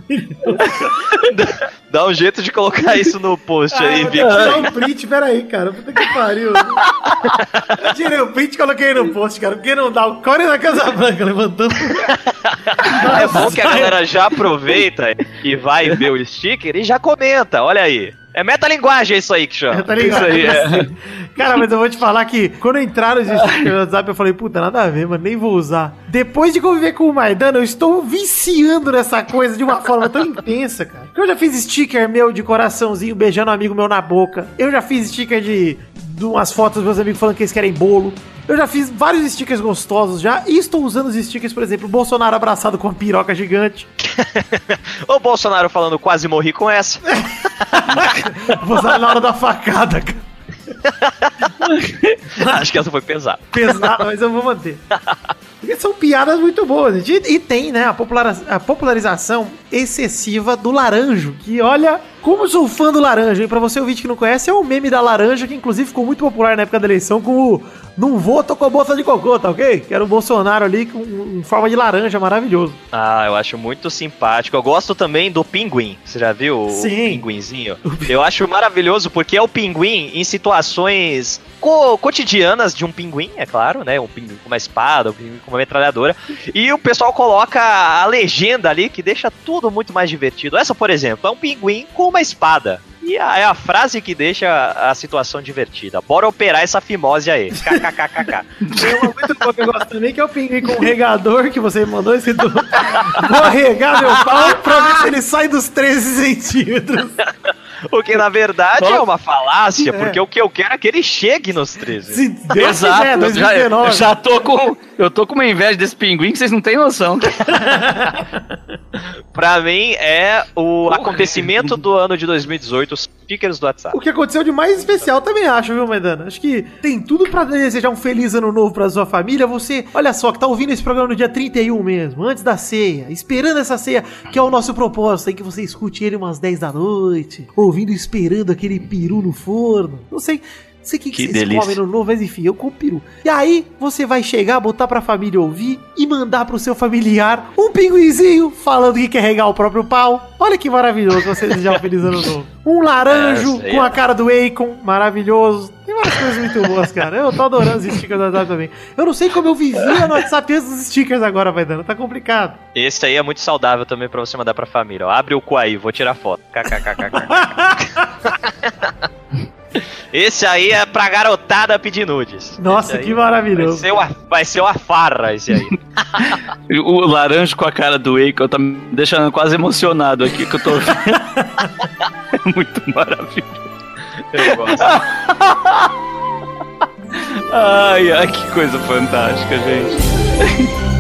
Dá um jeito de colocar isso no post Ah, aí, Vic. tirar um print, peraí, cara. Puta que pariu. Eu tirei o print e coloquei no post, cara. Porque não dá o Corey da Casa Branca levantando. É bom que a galera já aproveita e vai ver o sticker e já comenta, olha aí. É metalinguagem isso aí que chama. Tá? Isso aí, é. Cara, mas eu vou te falar que quando entraram os WhatsApp, eu falei, puta, nada a ver, mano, nem vou usar. Depois de conviver com o Maidana, eu estou viciando nessa coisa de uma forma tão intensa, cara. Eu já fiz sticker meu de coraçãozinho beijando um amigo meu na boca. Eu já fiz sticker de de umas fotos dos meus amigos falando que eles querem bolo. Eu já fiz vários stickers gostosos já e estou usando os stickers, por exemplo, o Bolsonaro abraçado com uma piroca gigante. o Bolsonaro falando quase morri com essa. Vou usar na hora da facada, cara. Acho que essa foi pesada. Pesada, mas eu vou manter. Porque são piadas muito boas. E, e tem, né, a popularização excessiva do laranjo. Que olha, como sou fã do laranja. E pra você ouvinte que não conhece, é o meme da laranja, que inclusive ficou muito popular na época da eleição, com o Não vou, tô com bolsa de cocô, tá ok? Que era o Bolsonaro ali com em forma de laranja, maravilhoso. Ah, eu acho muito simpático. Eu gosto também do pinguim. Você já viu o Sim. pinguinzinho? Eu acho maravilhoso porque é o pinguim em situações co- cotidianas de um pinguim, é claro, né? Um pinguim com uma espada, um pinguim com uma metralhadora. E o pessoal coloca a legenda ali que deixa tudo muito mais divertido. Essa, por exemplo, é um pinguim com uma espada. E a- é a frase que deixa a situação divertida. Bora operar essa fimose aí. KKKKK. Tem uma muito boa que eu gosto também, que é o pinguim com o regador que você mandou escrito Vou regar meu pau pra ver se ele sai dos 13 centímetros. O que na verdade é uma falácia, É. porque o que eu quero é que ele chegue nos 13. Se Deus Exato, quiser, eu já, 2019. eu já tô com. Eu tô com uma inveja desse pinguim que vocês não têm noção. Pra mim é o acontecimento do ano de 2018, do WhatsApp. O que aconteceu de mais especial também acho, viu, Maidana? Acho que tem tudo pra desejar um feliz ano novo pra sua família. Você, olha só, que tá ouvindo esse programa no dia 31 mesmo, antes da ceia, esperando essa ceia, que é o nosso propósito, em que você escute ele umas 10 da noite, ouvindo esperando aquele peru no forno. Não sei. Sei o que, que, Que vocês comem no novo, mas enfim, eu como peru. E aí, você vai chegar, botar pra família ouvir e mandar pro seu familiar um pinguinzinho falando que quer regar o próprio pau. Olha que maravilhoso você desejar um feliz ano novo. Um laranjo aí com é- a cara do Akon, maravilhoso. Tem várias coisas muito boas, cara. Eu tô adorando os stickers do WhatsApp também. Eu não sei como eu vivia no WhatsApp antes dos stickers agora, vai dando. Tá complicado. Esse aí é muito saudável também pra você mandar pra família. ó. Abre o cu aí, vou tirar foto. KKKKK. Esse aí é pra garotada pedir nudes. Nossa, que Vai maravilhoso. ser, uma, vai ser uma farra esse aí. O laranja com a cara do Akon tá me deixando quase emocionado aqui que eu tô vendo. É muito maravilhoso. Eu gosto. Ai, ai, que coisa fantástica, gente.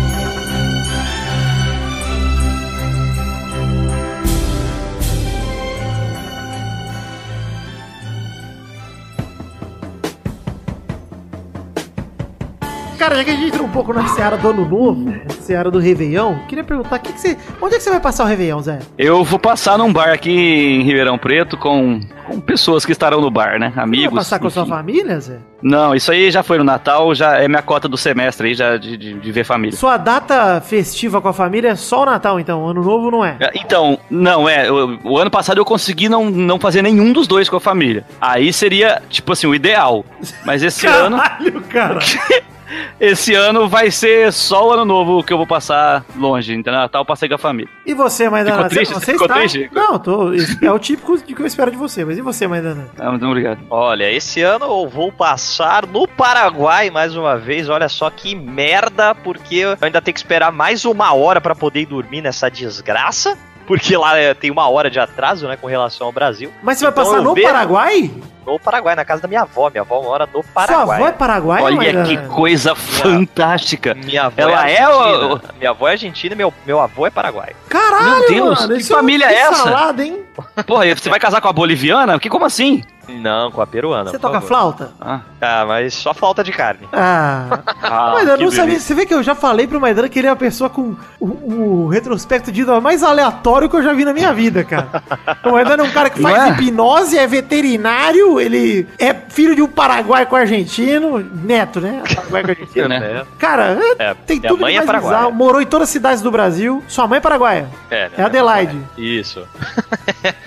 Cara, já que a gente entrou um pouco na seara do ano novo, seara do Réveillon, queria perguntar, que que você, onde é que você vai passar o Réveillon, Zé? Eu vou passar num bar aqui em Ribeirão Preto com, com pessoas que estarão no bar, né? Você Amigos. vai passar com a sua enfim. família, Zé? Não, isso aí já foi no Natal, já é minha cota do semestre aí, já de, de, de ver família. Sua data festiva com a família é só o Natal, então. Ano novo não é. É, Então, não, é. O, o ano passado eu consegui não, não fazer nenhum dos dois com a família. Aí seria, tipo assim, o ideal. Mas esse ano. Caralho, cara. Esse ano vai ser só o ano novo que eu vou passar longe. Então, Natal eu passei com a família. E você, Maidana? Ficou triste? Você Ficou está... triste? Não, tô... é o típico de que eu espero de você. Mas e você, Maidana? Ah, muito obrigado. Olha, esse ano eu vou passar no Paraguai mais uma vez. Olha só que merda, porque eu ainda tenho que esperar mais uma hora pra poder ir dormir nessa desgraça. Porque lá é, tem uma hora de atraso, né, com relação ao Brasil. Mas você vai Então passar no vejo- Paraguai? No Paraguai, na casa da minha avó. Minha avó mora no Sua Paraguai. avó é Paraguai, Olha Maidana? que coisa fantástica. Minha avó Ela é é argentina. o- Minha avó é argentina e meu, meu avô é paraguaio. Caralho, Meu Deus, mano. que é família é essa? salada, hein? Porra, você vai casar com a boliviana? Que como assim? Não, com a peruana. Você por toca favor. flauta? Ah, Ah, mas só falta de carne. Ah. ah Maidana, que não sabia. Você vê que eu já falei pro Maidana que ele é uma pessoa com o, o retrospecto de vida mais aleatório que eu já vi na minha vida, cara. O Maidana é um cara que faz é? hipnose, é veterinário, ele é filho de um paraguai com argentino, neto, né? Paraguai com argentino. né? Cara, é- É, tem tudo mãe de é paraguaia. bizarro. Morou em todas as cidades do Brasil. Sua mãe é paraguaia. É, né? É Adelaide. Isso.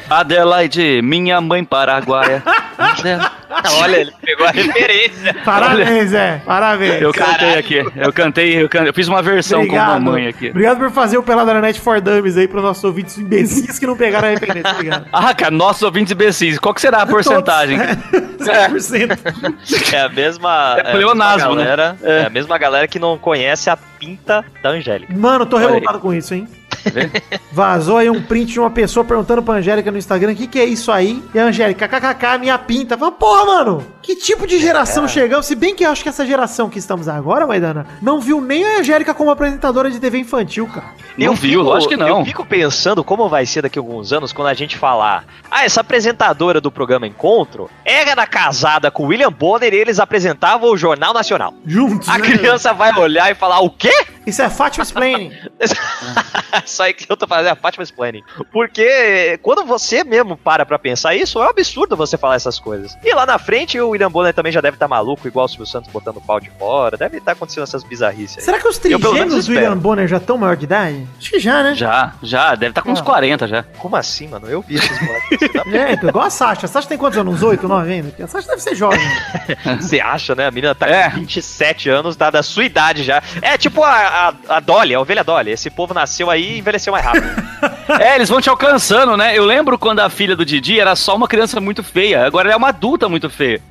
Adelaide, minha mãe paraguaia. Adela- Olha, ele pegou a referência. Parabéns, é. Parabéns. Eu cantei Caralho. aqui. Eu cantei, eu, cantei, eu fiz uma versão com a mamãe aqui. Obrigado por fazer o Pelada na Net for Dummies aí pros nossos ouvintes imbecis que não pegaram a referência, obrigado. Ah, cara, nossos ouvintes imbecis. Qual que será a porcentagem? Todos. 100%. É a mesma. É pleonasmo, a mesma né? galera, é. a mesma galera que não conhece a pinta da Angélica. Mano, tô revoltado com isso, hein? Vazou aí um print de uma pessoa perguntando pra Angélica no Instagram o que, que é isso aí. E a Angélica, kkk, minha pinta. Fala, porra, mano, que tipo de geração chegamos? Se bem que eu acho que essa geração que estamos agora, Maidana, não viu nem a Angélica como apresentadora de TV infantil, cara. Não viu, fico- lógico que não. Eu fico pensando como vai ser daqui a alguns anos quando a gente falar. Ah, essa apresentadora do programa Encontro era casada com o William Bonner e eles apresentavam o Jornal Nacional. Juntos. A né? criança vai olhar e falar: o quê? Isso é Fátima Explaining. Só aí que eu tô fazendo a Fátima Explaining. Porque quando você mesmo para pra pensar isso, é um absurdo você falar essas coisas. E lá na frente o William Bonner também já deve estar maluco, igual o Silvio Santos botando o pau de fora. Deve estar acontecendo essas bizarrices aí. Será que os trigêmeos do. William Bonner já estão maior de idade? Acho que já, né? Já, já, deve estar com uns Ah. 40 já. Como assim, mano? Eu vi esses moleques. É, então, igual a Sasha. A Sasha tem quantos anos? Uns 8, 9 ainda? A Sasha deve ser jovem. Você acha, né? A menina tá É. com 27 anos, tá da sua idade já. É tipo a, a, a Dolly, a ovelha Dolly. Esse povo nasceu aí e envelheceu mais rápido. É, eles vão te alcançando, né? Eu lembro quando a filha do Didi era só uma criança muito feia, agora ela é uma adulta muito feia.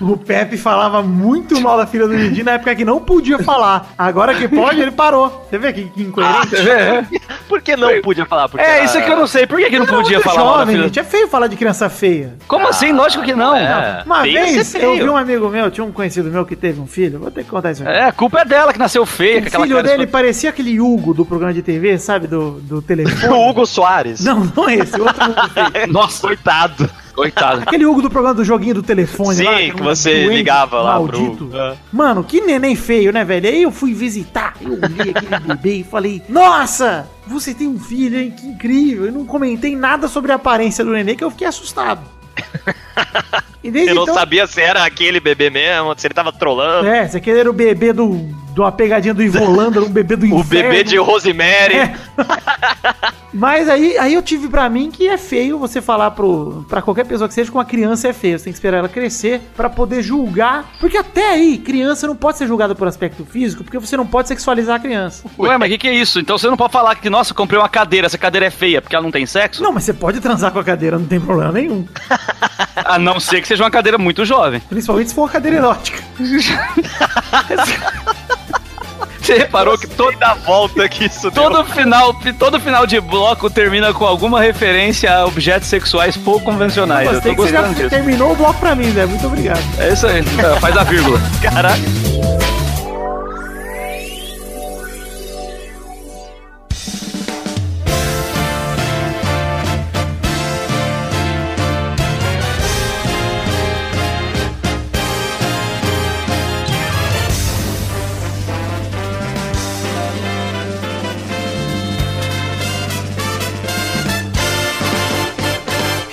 O Pepe falava muito mal da filha do Didi na época que não podia falar. Agora que pode, ele parou. Você vê que, que incoerente? Por que não podia falar? Porque É, era- isso aqui eu não sei. Por que, que não podia falar mal da jovem, filha? gente. É feio falar de criança feia. Como assim? Lógico que não. É. Uma feio vez ser eu vi um amigo meu, tinha um conhecido meu que teve um filho. Vou ter que contar isso aqui. É, a culpa é dela que nasceu feia, o filho dele parecia aquele Hugo do programa de TV, sabe? Do, do telefone. O Hugo Soares. Não, não é esse, outro Hugo feio. Nossa, Coitado. coitado. Aquele Hugo do programa do joguinho do telefone Sim, lá. era que um você doente ligava lá pro maldito. Hugo. É. Mano, que neném feio, né, velho? Aí eu fui visitar, eu olhei aquele bebê e falei, nossa, você tem um filho, hein? Que incrível. Eu não comentei nada sobre a aparência do neném, que eu fiquei assustado. E desde Eu não então, sabia se era aquele bebê mesmo, se ele tava trolando. É, esse aqui era o bebê do, de uma pegadinha do Ivolanda, era um bebê do O inferno. bebê de Rosemary. É. Mas aí, aí eu tive pra mim que é feio você falar pro, pra qualquer pessoa que seja que uma criança é feia. Você tem que esperar ela crescer pra poder julgar. Porque até aí, criança não pode ser julgada por aspecto físico, porque você não pode sexualizar a criança. Ué, mas o que, que é isso? Então você não pode falar que, nossa, eu comprei uma cadeira, essa cadeira é feia porque ela não tem sexo? Não, mas você pode transar com a cadeira, não tem problema nenhum. A não ser que seja uma cadeira muito jovem. Principalmente se for uma cadeira erótica. Você reparou que Toda volta que isso deu. todo final, todo final de bloco termina com alguma referência a objetos sexuais pouco convencionais. Eu Gostei tô que você já disso. terminou o bloco pra mim, Zé. Muito obrigado. É isso aí. Faz a vírgula. Caraca.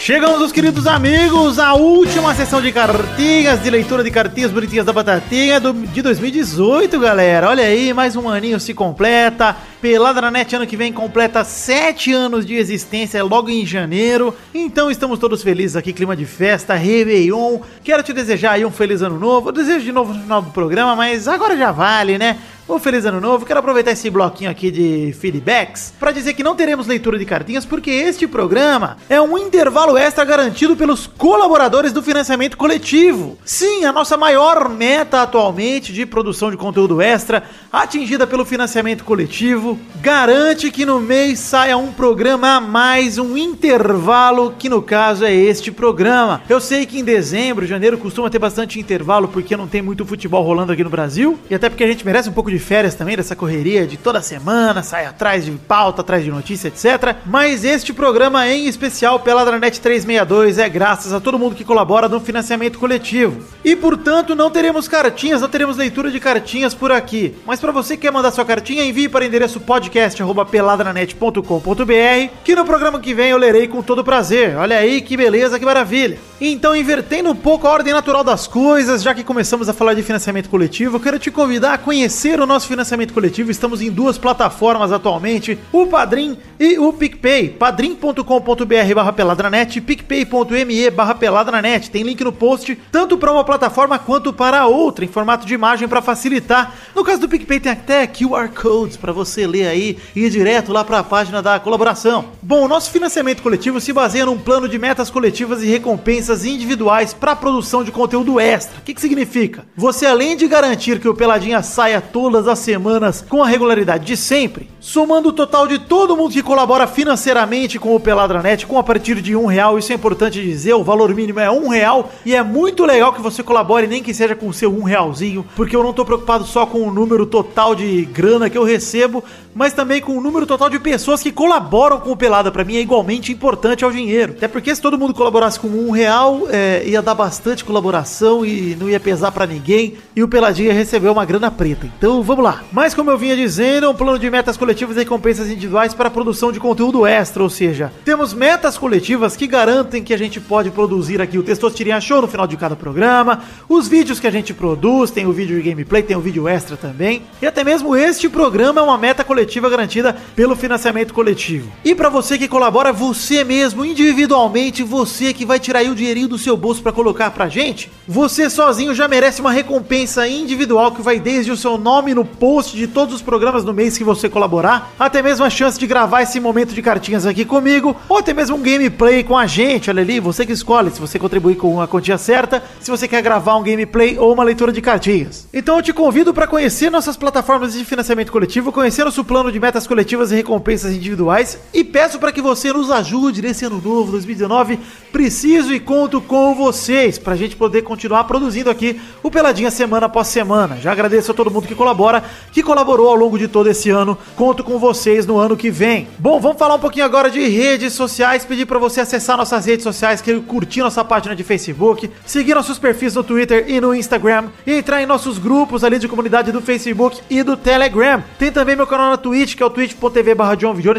Chegamos, os queridos amigos, à última sessão de cartinhas, de leitura de cartinhas bonitinhas da Batatinha do, de 2018, galera. Olha aí, mais um aninho se completa. Pelada na Net ano que vem completa sete anos de existência, logo em janeiro. Então estamos todos felizes aqui, clima de festa, Réveillon. Quero te desejar aí um feliz ano novo. Eu desejo de novo no final do programa, mas agora já vale, né? Um feliz ano novo. Quero aproveitar esse bloquinho aqui de feedbacks para dizer que não teremos leitura de cartinhas porque este programa é um intervalo extra garantido pelos colaboradores do financiamento coletivo. Sim, a nossa maior meta atualmente de produção de conteúdo extra, atingida pelo financiamento coletivo, garante que no mês saia um programa a mais, um intervalo, que no caso é este programa. Eu sei que em dezembro, janeiro costuma ter bastante intervalo porque não tem muito futebol rolando aqui no Brasil e até porque a gente merece um pouco de férias também dessa correria de toda semana, sai atrás de pauta, atrás de notícia, etc. Mas este programa em especial pela Dranet 362 é graças a todo mundo que colabora no financiamento coletivo. E portanto, não teremos cartinhas, não teremos leitura de cartinhas por aqui. Mas para você que quer mandar sua cartinha, envie para o endereço podcast@peladranet.com.br, que no programa que vem eu lerei com todo prazer. Olha aí que beleza, que maravilha. Então, invertendo um pouco a ordem natural das coisas, já que começamos a falar de financiamento coletivo, eu quero te convidar a conhecer o nosso financiamento coletivo. Estamos em duas plataformas atualmente, o Padrim e o PicPay. padrim.com.br barra peladranet, picpay.me barra peladranet. Tem link no post, tanto para uma plataforma quanto para outra, em formato de imagem para facilitar. No caso do PicPay tem até QR Codes para você ler aí e ir direto lá para a página da colaboração. Bom, o nosso financiamento coletivo se baseia num plano de metas coletivas e recompensas individuais para a produção de conteúdo extra. O que, que significa? Você, além de garantir que o Peladinha saia todas todas as semanas com a regularidade de sempre. Somando o total de todo mundo que colabora financeiramente com o Peladranet, com a partir de um real, isso é importante dizer, o valor mínimo é um real e é muito legal que você colabore, nem que seja com o seu um realzinho, porque eu não tô preocupado só com o número total de grana que eu recebo, mas também com o número total de pessoas que colaboram com o Pelada. Pra mim é igualmente importante ao dinheiro. Até porque se todo mundo colaborasse com um real, é, ia dar bastante colaboração e não ia pesar pra ninguém. E o Peladinha recebeu uma grana preta. Então vamos lá. Mas como eu vinha dizendo, um plano de metas coletivas e recompensas individuais para a produção de conteúdo extra. Ou seja, temos metas coletivas que garantem que a gente pode produzir aqui o Testosterinha Show no final de cada programa. Os vídeos que a gente produz, tem o vídeo de gameplay, tem o vídeo extra também. E até mesmo este programa é uma meta coletiva garantida pelo financiamento coletivo. E para você que colabora, você mesmo, individualmente, você que vai tirar aí o dinheirinho do seu bolso para colocar pra gente, você sozinho já merece uma recompensa individual que vai desde o seu nome no post de todos os programas do mês que você colaborar, até mesmo a chance de gravar esse momento de cartinhas aqui comigo, ou até mesmo um gameplay com a gente, olha ali, você que escolhe se você contribuir com a quantia certa, se você quer gravar um gameplay ou uma leitura de cartinhas. Então eu te convido para conhecer nossas plataformas de financiamento coletivo, conhecer nosso plano de metas coletivas e recompensas individuais e peço para que você nos ajude nesse ano novo 2019. Preciso e conto com vocês para a gente poder continuar produzindo aqui o Peladinha semana após semana. Já agradeço a todo mundo que colabora, que colaborou ao longo de todo esse ano. Conto com vocês no ano que vem. Bom, vamos falar um pouquinho agora de redes sociais. Pedir para você acessar nossas redes sociais, que curtir nossa página de Facebook, seguir nossos perfis no Twitter e no Instagram, e entrar em nossos grupos ali de comunidade do Facebook e do Telegram. Tem também meu canal na Twitch, que é o twitch.tv barra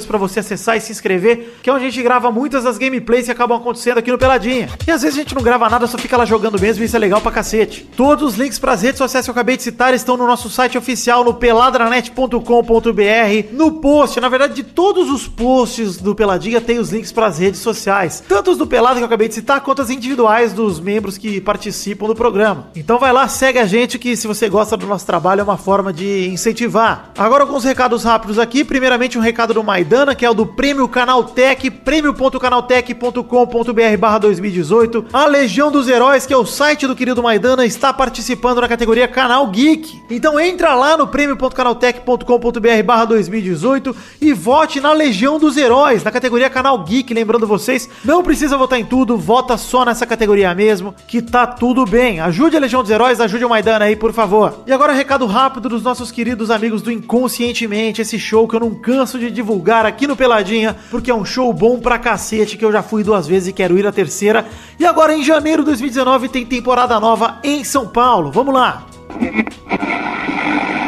pra você acessar e se inscrever, que é onde a gente grava muitas das gameplays que acabam acontecendo aqui no Peladinha. E às vezes a gente não grava nada, só fica lá jogando mesmo e isso é legal pra cacete. Todos os links pras redes sociais que eu acabei de citar estão no nosso site oficial, no peladranet.com.br, no post, na verdade de todos os posts do Peladinha tem os links pras redes sociais, tanto os do Pelado que eu acabei de citar, quanto as individuais dos membros que participam do programa. Então vai lá, segue a gente que se você gosta do nosso trabalho é uma forma de incentivar. Agora alguns recados rápidos aqui primeiramente um recado do Maidana, que é o do Prêmio Canaltech, prêmio.canaltech.com.br barra 2018. A Legião dos Heróis, que é o site do querido Maidana, está participando na categoria Canal Geek. Então entra lá no prêmio.canaltech.com.br barra 2018 e vote na Legião dos Heróis, na categoria Canal Geek. Lembrando vocês, não precisa votar em tudo, vota só nessa categoria mesmo, que tá tudo bem. Ajude a Legião dos Heróis, ajude o Maidana aí, por favor. E agora recado rápido dos nossos queridos amigos do Inconscientemente, esse show que eu não canso de divulgar aqui no Peladinha, porque é um show bom pra cacete que eu já fui duas vezes e quero ir a terceira. E agora em janeiro de 2019 tem temporada nova em São Paulo. Vamos lá! Thank you.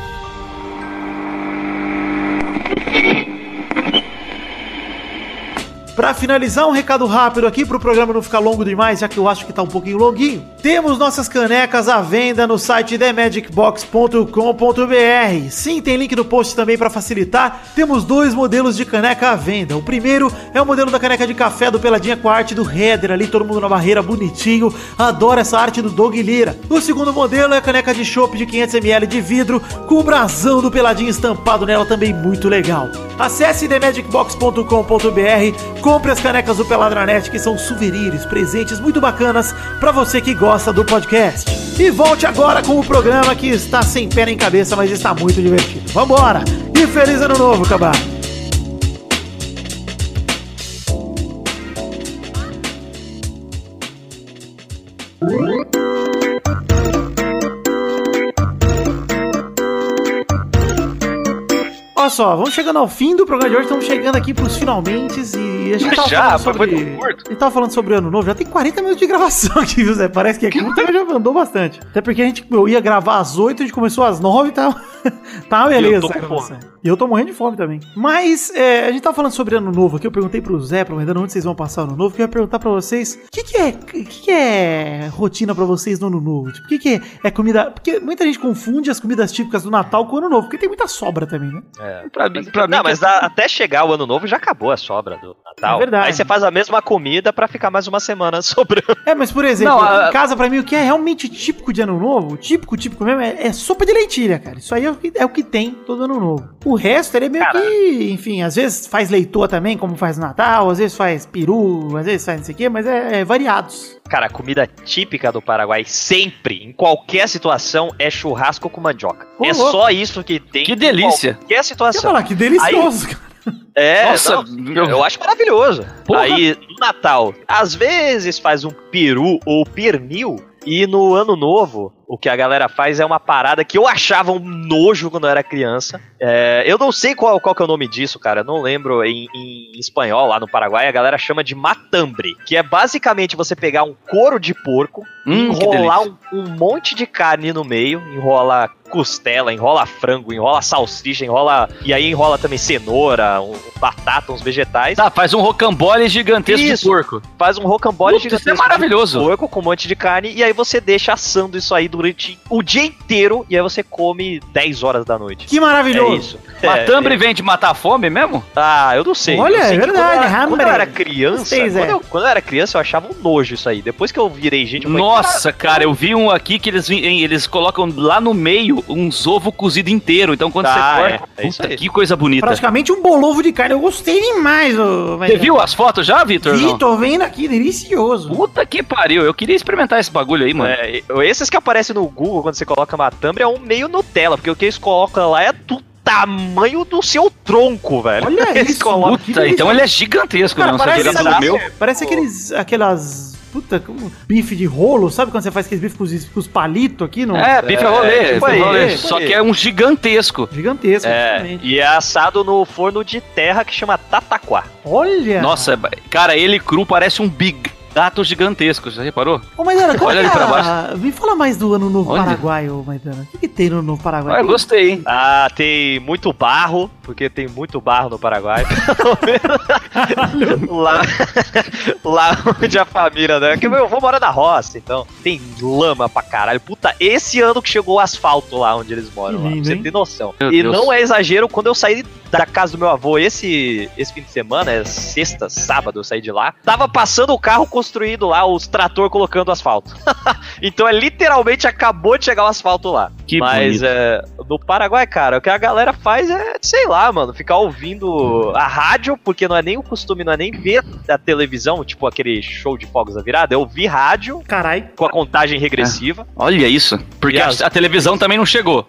Para finalizar, um recado rápido aqui para o programa não ficar longo demais, já que eu acho que tá um pouquinho longuinho. Temos nossas canecas à venda no site themagicbox.com.br. Sim, tem link no post também para facilitar. Temos dois modelos de caneca à venda. O primeiro é o modelo da caneca de café do Peladinha com a arte do header ali, todo mundo na barreira, bonitinho. Adoro essa arte do Dog Lira. O segundo modelo é a caneca de chopp de 500ml de vidro com o brasão do Peladinho estampado nela, também muito legal. Acesse themagicbox.com.br Compre as canecas do Peladranet, que são souvenirs, presentes muito bacanas para você que gosta do podcast. E volte agora com o programa que está sem pé nem cabeça, mas está muito divertido. Vambora! E feliz ano novo, cabra! Olha só, vamos chegando ao fim do programa de hoje, estamos chegando aqui pros finalmente e a gente tava Já, falando sobre... A gente tava falando sobre ano novo, já tem 40 minutos de gravação aqui, viu, Zé? Parece que é curto, mas já andou bastante. Até porque a gente eu ia gravar às 8, a gente começou às 9 e tá, tá beleza. eu tô com. E eu tô morrendo de fome também. Mas é, a gente tava falando sobre ano novo aqui, eu perguntei pro Zé, pro Maidana, onde vocês vão passar o ano novo, que eu ia perguntar pra vocês, o que que é, que que é rotina pra vocês no ano novo? Tipo, o que que é, é comida... Porque muita gente confunde as comidas típicas do Natal com o ano novo, porque tem muita sobra também, né? É. Pra mim, pra mim Não, que mas é- a- até chegar o ano novo já acabou a sobra do Natal. É verdade. Aí você faz a mesma comida pra ficar mais uma semana sobrando. É, mas por exemplo, Não, a- em casa, pra mim, o que é realmente típico de ano novo, típico, típico mesmo, é, é sopa de lentilha, cara. Isso aí é o, que, é o que tem todo ano novo. O resto, ele é meio que, enfim, às vezes faz leitoa também, como faz no Natal, às vezes faz peru, às vezes faz não sei o quê, mas é, é variados. Cara, a comida típica do Paraguai sempre, em qualquer situação, é churrasco com mandioca. Ô, é louco. só isso que tem. Que em delícia. Qualquer Quer situação. falar, que delicioso, cara. É, Nossa, não, eu- eu... acho maravilhoso. Porra. Aí, no Natal, às vezes faz um peru ou pernil, e no Ano Novo, o que a galera faz é uma parada que eu achava um nojo quando eu era criança. É, eu não sei qual, qual que é o nome disso, cara, eu não lembro em, em espanhol, lá no Paraguai, a galera chama de matambre, que é basicamente você pegar um couro de porco, Hum, enrolar um, um monte de carne no meio, enrola costela, enrola frango, enrola salsicha, enrola. E aí enrola também cenoura, um, batata, uns vegetais. Tá, faz um rocambole gigantesco Isso. de porco. Faz um rocambole Puta, isso é gigantesco maravilhoso. de porco com um monte de carne. E aí você deixa assando isso aí durante o dia inteiro. E aí você come 10 horas da noite. Que É maravilhoso. isso. Matambre É, vem de matar a fome mesmo? Ah, eu não sei. Olha, Eu sei é que verdade, Quando eu, era, quando eu era criança, Gostei, Zé. quando, eu, quando eu era criança, eu achava um nojo isso aí. Depois que eu virei gente, eu falei, Nossa, cara, eu vi um aqui que eles, eles colocam lá no meio uns ovos cozidos inteiro. Então quando Tá, você corta, é, é isso puta, que coisa bonita. Praticamente um bolovo de carne. Eu gostei demais, ô. Você viu as fotos já, Vitor? Vi, Não? tô vendo aqui, delicioso. Puta que pariu, eu queria experimentar esse bagulho aí, mano. É, esses que aparecem no Google quando você coloca matambre é um meio Nutella, porque o que eles colocam lá é do tamanho do seu tronco, velho. Olha Eles isso, colocam- Puta, então ele é gigantesco, Cara, não. Você parece, sabe- do meu. parece aqueles, aquelas, puta, como, bife de rolo, sabe quando você faz aqueles bife com os, com os palitos aqui no... É, bife a rolê, tipo bife aí, a rolê. tipo Só aí. que é um gigantesco. Gigantesco, É, e é assado no forno de terra que chama tataquá. Olha! Nossa, cara, ele cru parece um bigato gigantesco, já reparou? Ô, Maidana, Olha que ali é pra a... Me fala mais do Ano Novo Olha. Paraguai, ô Maidana. O que, que tem no Novo Paraguai? Ah, eu gostei, hein? Ah, tem muito barro, porque tem muito barro no Paraguai. lá, lá onde a família, né? Que eu vou morar na roça, então tem lama pra caralho. Puta, esse ano que chegou o asfalto lá onde eles moram, Que lá, pra lindo, você ter noção. Meu e Deus. não é exagero, quando eu saí da casa do meu avô esse, esse fim de semana, é sexta, sábado, eu saí de lá, tava passando o carro construído lá, os trator colocando asfalto. então é literalmente acabou de chegar o asfalto lá. Que Mas é, no Paraguai, cara, o que a galera faz é, sei lá, mano, ficar ouvindo a rádio, porque não é nem o costume, não é nem ver a televisão, tipo aquele show de fogos da virada, é ouvir rádio Carai. com a contagem regressiva. Olha isso. Porque a, as- a televisão também não chegou.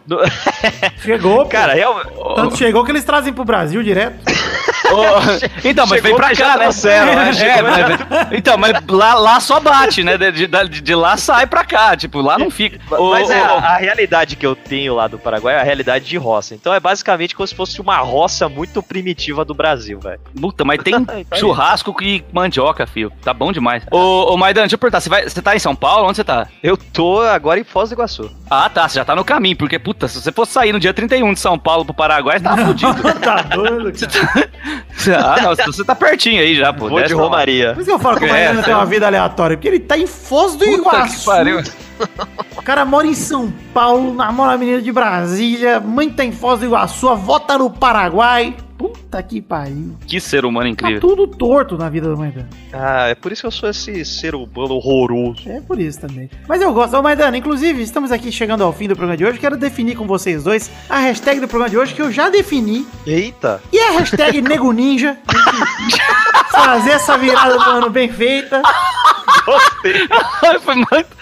Chegou, Cara, cara. real- Tanto chegou que eles trazem pro Brasil direto. então, mas vem pra cá, né? trouxeram, né? É, mas- então, mas lá, lá só bate, né? De, de, de lá sai pra cá. Tipo, lá não fica. Mas Ô, é, ô, a, a realidade que eu tenho lá do Paraguai é a realidade de roça. Então é basicamente como se fosse uma roça muito primitiva do Brasil, velho. Puta, mas tem Tá aí. churrasco e mandioca, filho. Tá bom demais. Ô, ô Maidan, deixa eu perguntar, você, vai, você tá em São Paulo? Onde você tá? Eu tô agora em Foz do Iguaçu. Ah, tá, você já tá no caminho, porque, puta, se você fosse sair no dia 31 de São Paulo pro Paraguai, você tava fudido. tá doido, cara. ah, não, você tá pertinho aí já, pô. Vou de. Romaria. Por isso que eu falo que o É, Maidana tem é. uma vida aleatória, porque ele tá em Foz do Puta Iguaçu. que pariu. O cara mora em São Paulo, namora a menina de Brasília, mãe tá em Foz do Iguaçu, a avó tá no Paraguai. Puta que pariu. Que ser humano Tá incrível. tudo torto na vida do Maidana. Ah, é por isso que eu sou esse ser humano horroroso. É por isso também. Mas eu gosto. Ô, Maidana, inclusive, estamos aqui chegando ao fim do programa de hoje. Quero definir com vocês dois a hashtag do programa de hoje, que eu já defini. Eita! E a hashtag Nego Ninja. Fazer essa virada do ano bem feita. Foi muito-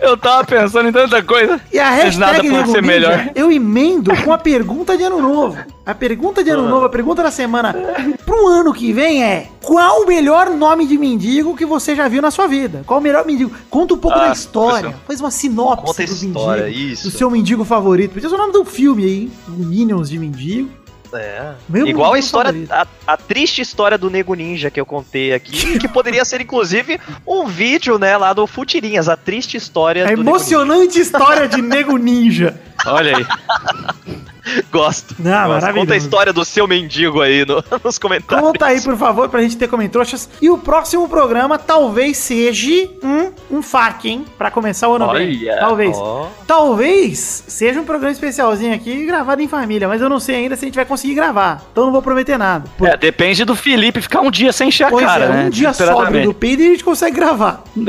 Eu tava pensando em tanta coisa. E a Mas nada hashtag pode Nego ser Ninja, melhor. eu emendo com a pergunta de ano novo. A pergunta de ano novo, a pergunta da semana pro ano que vem é: qual o melhor nome de mendigo que você já viu na sua vida? Qual o melhor mendigo? Conta um pouco Ah, da história. Faz uma sinopse Conta do história, mendigo. isso. Do seu mendigo favorito. Podia ser o nome do filme aí, o Minions de mendigo. É. Meu Igual a história, a, a triste história do Nego Ninja que eu contei aqui, que poderia ser inclusive um vídeo, né, lá do Futirinhas, a triste história A do Nego emocionante história de Nego Ninja. Olha aí. Gosto. Não, Gosto. maravilhoso. Conta a história do seu mendigo aí no- nos comentários. Conta aí, por favor, pra gente ter comentroxas. E o próximo programa talvez seja um, um FAQ, hein? Pra começar o ano bem. Olha, Talvez. ó. Talvez seja um programa especialzinho aqui gravado em família, mas eu não sei ainda se a gente vai conseguir gravar. Então não vou prometer nada. Por- É, depende do Felipe ficar um dia sem encher a pois cara, é, né? um dia sóbrio do peido e a gente consegue gravar.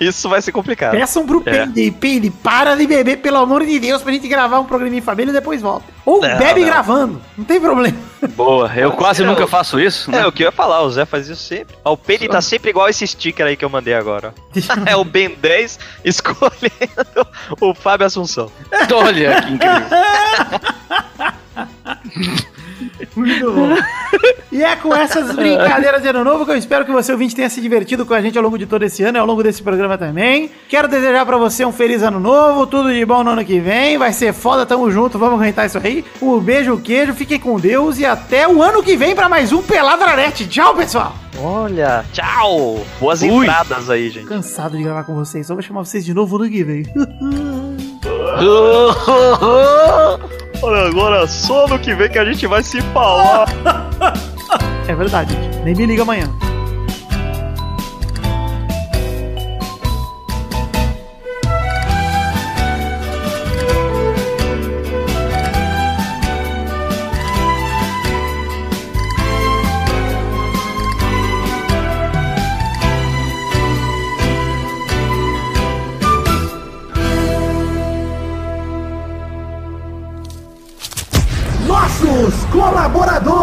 Isso vai ser complicado. Peçam pro É. Peide, Peide, para de beber, pelo amor de Deus, pra gente gravar um programa em família e depois volta. Ou Não, bebe não. gravando, não tem problema. Boa, eu Pode quase ser, nunca eu- faço isso. É, Né? o que eu ia falar, o Zé faz isso sempre. Ó, o Penny tá sempre igual esse sticker aí que eu mandei agora. É o Ben 10 escolhendo o Fábio Assunção. Olha que incrível. Muito bom. E é com essas brincadeiras de ano novo que eu espero que você, ouvinte, tenha se divertido com a gente ao longo de todo esse ano e ao longo desse programa também. Quero desejar pra você um feliz ano novo, tudo de bom no ano que vem. Vai ser foda, tamo junto, vamos aguentar isso aí. Um beijo, queijo, fiquem com Deus e até o ano que vem pra mais um Peladranet. Tchau, pessoal! Olha, tchau! Boas Ui. entradas aí, gente. Cansado de gravar com vocês, só vou chamar vocês de novo no ano que vem. Olha, agora só no que vem que a gente vai se falar. É verdade. Nem me liga amanhã.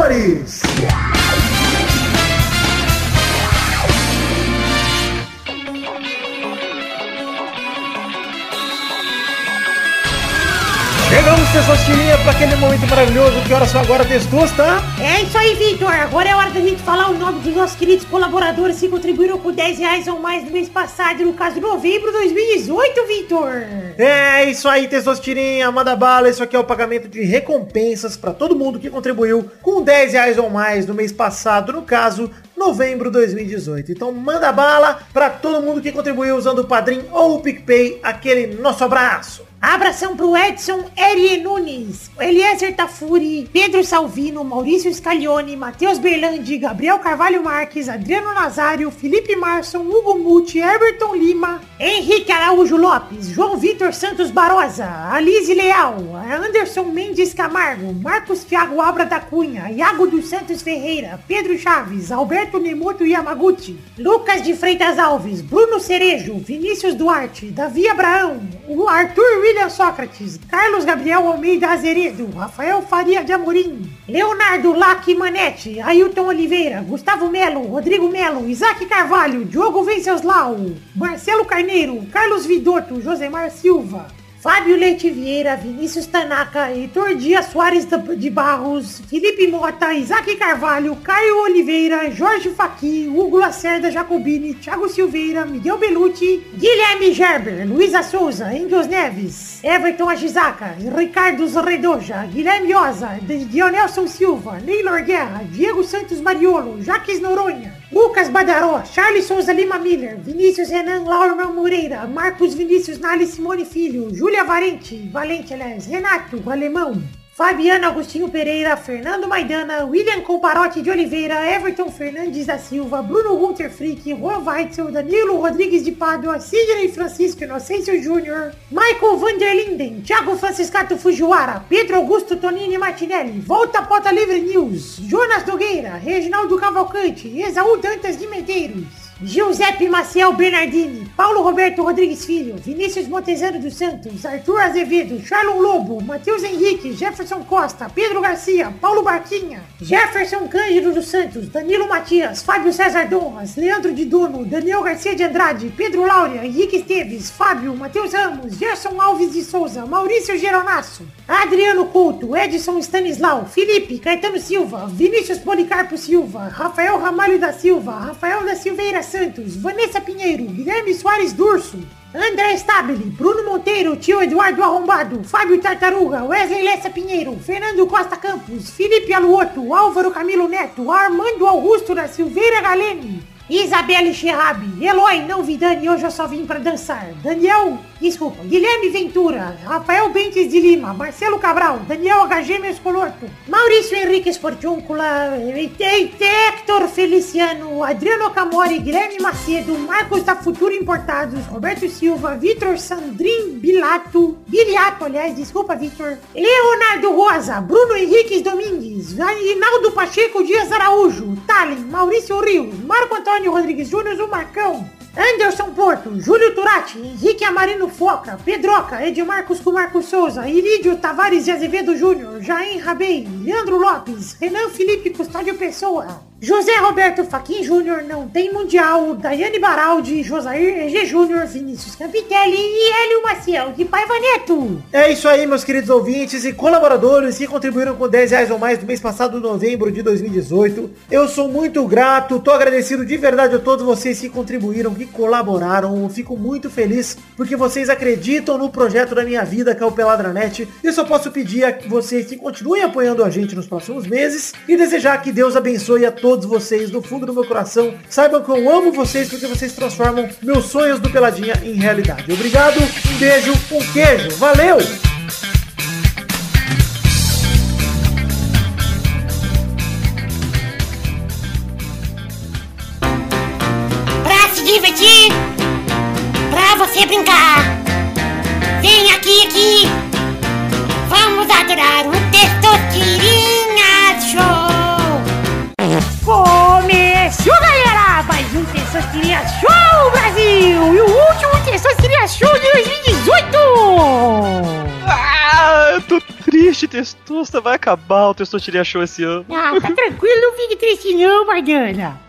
Colaboradores. Chegamos, Testosterinha, para aquele momento maravilhoso. Que horas são agora, Testosta? É isso aí, Victor. Agora é hora da gente falar o nome dos nossos queridos colaboradores que contribuíram com 10 reais ou mais no mês passado, no caso, novembro de 2018, Victor. É isso aí, Testosterinha, manda bala. Isso aqui é o pagamento de recompensas para todo mundo que contribuiu com 10 reais ou mais no mês passado, no caso, novembro de 2018. Então manda bala para todo mundo que contribuiu usando o Padrim ou o PicPay, aquele nosso abraço. Abração pro Edson Erie Nunes, Eliezer Tafuri, Pedro Salvino, Maurício Scaglione, Matheus Berlandi, Gabriel Carvalho Marques, Adriano Nazário, Felipe Marson, Hugo Muti, Everton Lima, Henrique Araújo Lopes, João Vitor Santos Barosa, Alize Leal, Anderson Mendes Camargo, Marcos Thiago Abra da Cunha, Iago dos Santos Ferreira, Pedro Chaves, Alberto Nemoto Yamaguchi, Lucas de Freitas Alves, Bruno Cerejo, Vinícius Duarte, Davi Abraão, o Arthur William Sócrates, Carlos Gabriel Almeida Azeredo, Rafael Faria de Amorim, Leonardo Lac Manete, Ailton Oliveira, Gustavo Melo, Rodrigo Melo, Isaac Carvalho, Diogo Venceslau, Marcelo Carneiro, Carlos Vidotto, Josemar Silva, Fábio Leite Vieira, Vinícius Tanaka, Heitor Dias Soares de Barros, Felipe Mota, Isaac Carvalho, Caio Oliveira, Jorge Faqui, Hugo Lacerda Jacobini, Thiago Silveira, Miguel Belucci, Guilherme Gerber, Luísa Souza, Engels Neves, Everton Ajizaka, Ricardo Redoja, Guilherme Oza, Dionelson Silva, Neylor Guerra, Diego Santos Mariolo, Jaques Noronha, Lucas Badaró, Charles Souza Lima Miller, Vinícius Renan Laura Moreira, Marcos Vinícius Nali Simone Filho, Júlia Valente, Valente, aliás, Renato, Alemão, Fabiano Agostinho Pereira, Fernando Maidana, William Comparotti de Oliveira, Everton Fernandes da Silva, Bruno Gunter Frick, Juan Weitzel, Danilo Rodrigues de Pádua, Sidney Francisco Inocêncio Júnior, Michael Vanderlinden, Thiago Franciscato Fujiwara, Pedro Augusto Tonini Martinelli, Volta Pota Livre News, Jonas Nogueira, Reginaldo Cavalcante, Exaú Dantas de Medeiros, Giuseppe Maciel Bernardini, Paulo Roberto Rodrigues Filho, Vinícius Montezano dos Santos, Arthur Azevedo, Charlon Lobo, Matheus Henrique, Jefferson Costa, Pedro Garcia, Paulo Barquinha, Jefferson Cândido dos Santos, Danilo Matias, Fábio César Donras, Leandro de Dono, Daniel Garcia de Andrade, Pedro Laura, Henrique Esteves, Fábio, Matheus Ramos, Gerson Alves de Souza, Maurício Geronasso, Adriano Couto, Edson Stanislau, Felipe, Caetano Silva, Vinícius Policarpo Silva, Rafael Ramalho da Silva, Rafael da Silveira Santos, Vanessa Pinheiro, Guilherme Soares Durso, André Stabile, Bruno Monteiro, Tio Eduardo Arrombado, Fábio Tartaruga, Wesley Lessa Pinheiro, Fernando Costa Campos, Felipe Aluoto, Álvaro Camilo Neto, Armando Augusto da Silveira Galene, Isabelle Cherrabi, Eloy, não vi Dani, hoje eu só vim pra dançar. Daniel, desculpa, Guilherme Ventura, Rafael Bentes de Lima, Marcelo Cabral, Daniel HG Mescolorto, Maurício Henrique Sportiúncula, Hector Feliciano, Adriano Camori, Guilherme Macedo, Marcos da Futuro Importados, Roberto Silva, Vitor Sandrin Bilato, Biliato, aliás, desculpa, Vitor, Leonardo Rosa, Bruno Henriques Domingues, Rinaldo Pacheco Dias Araújo, Tallin, Maurício Rios, Marco Antônio Rodrigues Júnior, o Marcão, Anderson Porto, Júlio Turati, Henrique Amarino Foca, Pedroca, Edmarcos com Marcos Souza, Irídio Tavares de Azevedo Júnior, Jair Rabei, Leandro Lopes, Renan Felipe Custódio Pessoa, José Roberto Faquin Júnior, não tem Mundial, Daiane Baraldi, Josair EG Júnior, Vinícius Capitelli e Hélio Maciel de Paiva Neto. É isso aí, meus queridos ouvintes e colaboradores que contribuíram com 10 reais ou mais no mês passado, novembro de 2018. Eu sou muito grato, tô agradecido de verdade a todos vocês que contribuíram, que colaboraram. Eu fico muito feliz porque vocês acreditam no projeto da minha vida, que é o Peladranet. Eu só posso pedir a vocês que continuem apoiando a gente nos próximos meses e desejar que Deus abençoe a todos vocês do fundo do meu coração. Saibam que eu amo vocês porque vocês transformam meus sonhos do Peladinha em realidade. Obrigado, um beijo, um queijo. Valeu! Pra se divertir, pra você brincar. Vem aqui, aqui. Vamos adorar o Testosterinha Começou, galera! Mais um Testosterinha Show, Brasil! E o último Testosterinha Show de 2018! Ah, eu tô triste, Testosta. Vai acabar o Testosteria Show esse ano. Ah, tá tranquilo, não fique triste não, Maidana.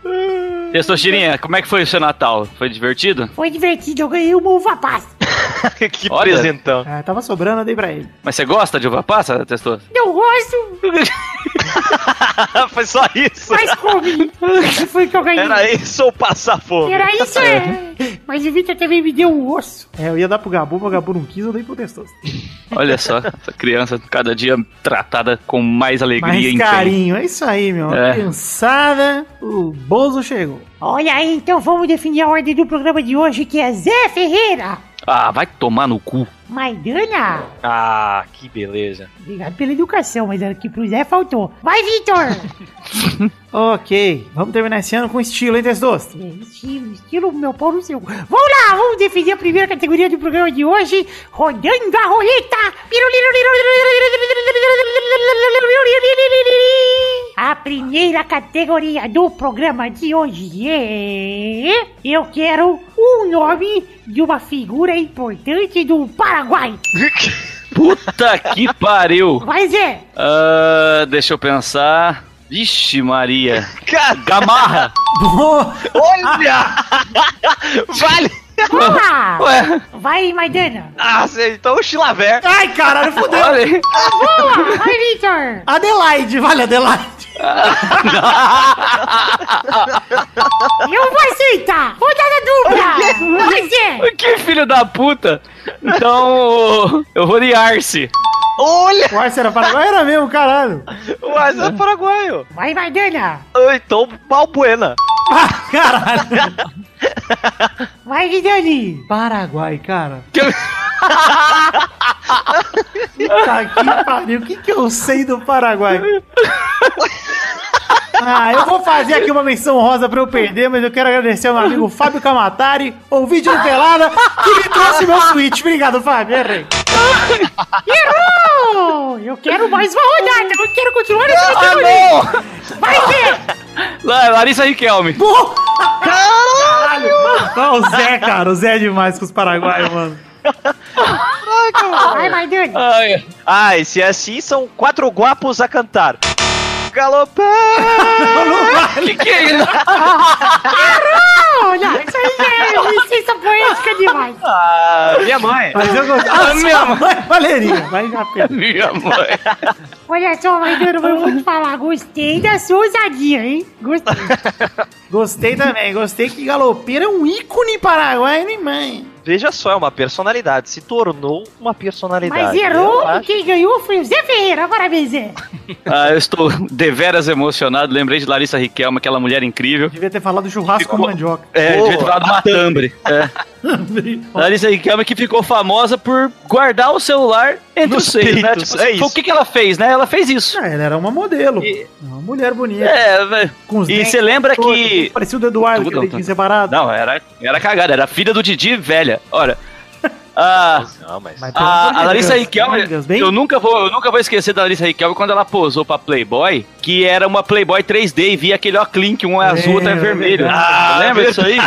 Testostirinha, como é que foi o seu Natal? Foi divertido? Foi divertido, eu ganhei uma uva passa. que Olha. presentão. Ah, tava sobrando, eu dei pra ele. Mas você gosta de uva passa, Testosta? Não gosto, Foi só isso. mas come. Esse foi que eu ganhei. Era isso ou passar fome? Era isso, é. Mas o Victor também me deu um osso. É, eu ia dar pro Gabu, mas o Gabu não quis, eu dei pro Testoso. Olha só, essa criança cada dia tratada com mais alegria Mais e empenho. carinho, é isso aí, meu. É. Criançada, o Bozo chegou. Olha aí, então vamos definir a ordem do programa de hoje, que é Zé Ferreira. Ah, vai tomar no cu. Maidana. Ah, que beleza. Obrigado pela educação, mas aqui pro Zé faltou. Vai, Victor! Ok, vamos terminar esse ano com estilo, hein, Testosto? É, estilo, estilo meu pau no seu. Vamos lá, vamos definir a primeira categoria do programa de hoje, rodando a roleta. A primeira categoria do programa de hoje é... Eu quero um nome de uma figura importante do Paraguai. Puta que pariu. Vai, Zé! Ah, deixa eu pensar. Vixe, Maria. Gamarra. Olha! vale! Vamos lá! Ué, Vai, Maidana! Ah, então o Chilaver. Ai, caralho, fudeu. olha aí. Boa! Vai, Victor! Adelaide, vale, Adelaide. Eu vou aceitar! Rodada dupla! Zé! Que filho da puta. Então, eu vou de Arce. Olha! O Arce era Paraguai, era mesmo, caralho. O Asa é paraguaio. Vai, Maidana! Ah, Então, Balbuena. Caralho. Vai, Guidani! Paraguai, cara. Puta que pariu, o que, que eu sei do Paraguai? Ah, eu vou fazer aqui uma menção rosa pra eu perder, mas eu quero agradecer ao meu amigo Fábio Camatari, ouvinte do Pelada, que me trouxe meu Switch. Obrigado, Fábio, errei. Errou! Eu quero mais uma rodada! Eu quero continuar nessa Ah! Vai, Zé! La- Larissa Riquelme. Caralho! Ah, o Zé, cara, o Zé é demais com os paraguaios, mano. Ai, Ah, e se é assim, são quatro guapos a cantar. Galopé! que que é isso? Olha, isso aí é licença poética demais! Ah, minha mãe. Mas eu gostei. Ah, Ah, minha mãe, Valerinha, vai já. Minha mãe. Olha só, Maidana, eu vou te falar, gostei da sua ousadia, hein? Gostei. Gostei também, gostei que Galopeira é um ícone paraguaio, hein, mãe? Veja só, é uma personalidade. Se tornou uma personalidade. Mas errou e acho- quem ganhou foi o Zé Ferreira. Agora vem, Zé. Ah, eu estou deveras emocionado. Lembrei de Larissa Riquelme, aquela mulher incrível. Devia ter falado churrasco Ficou- com mandioca. É, Pô, devia ter falado matambre. É. Larissa Riquelme que ficou famosa por guardar o celular entre Nos os seios, né? Tipo, é foi isso. O que, que ela fez, né? Ela fez isso. Ah, ela era uma modelo. E- Uma mulher bonita. É, velho. Com os E você lembra todos, que. Parecia o do Eduardo, Tudo, que ele separado. Não, era, era cagada, era filha do Didi velha. Olha. A, Não, mas... Mas a, de a Larissa Riquelme, eu nunca, vou, eu nunca vou esquecer da Larissa Riquelme quando ela posou pra Playboy, que era uma Playboy 3D e via aquele ó clink, um é azul, outro é É, vermelho. verdade. lembra disso aí?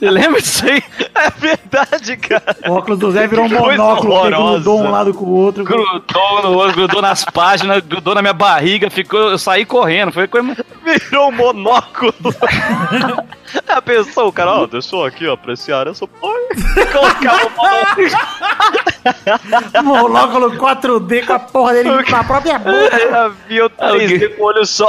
lembra disso aí? É verdade, cara. O óculos do Zé virou um monóculo, grudou um lado com o outro. Grudou no outro, grudou nas páginas, grudou na minha barriga, ficou, eu saí correndo. Foi coisa. Virou um monóculo. A pessoa, o cara, ó, deixou aqui, ó, apreciar essa porra. Colocava o monóculo. Monóculo 4D com a porra dele com a própria boca. Ela viu 3D com o olho só.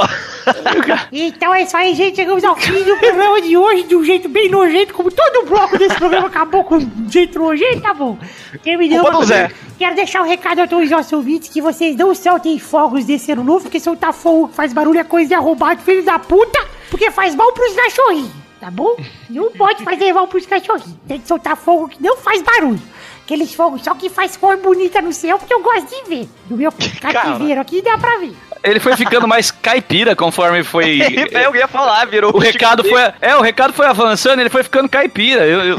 Então é isso aí, gente. Chegamos ao fim do programa de hoje de um jeito bem nojento, como todo o bloco desse programa acabou com um jeito nojento, tá bom? Terminamos. Do Zé. Quero deixar um recado a todos os nossos ouvintes que vocês não soltem fogos desse ano novo, porque soltar fogo que faz barulho é coisa de arrombado, filho da puta, porque faz mal pros cachorrinhos, tá bom? Não pode fazer mal pros cachorrinhos. Tem que soltar fogo que não faz barulho. Aqueles fogos só que faz cor bonita no céu, porque eu gosto de ver. No meu cativeiro aqui dá pra ver. Ele foi ficando mais caipira conforme foi. Eu ia falar, virou O recado foi. É, o recado foi avançando, ele foi ficando caipira. Eu, eu,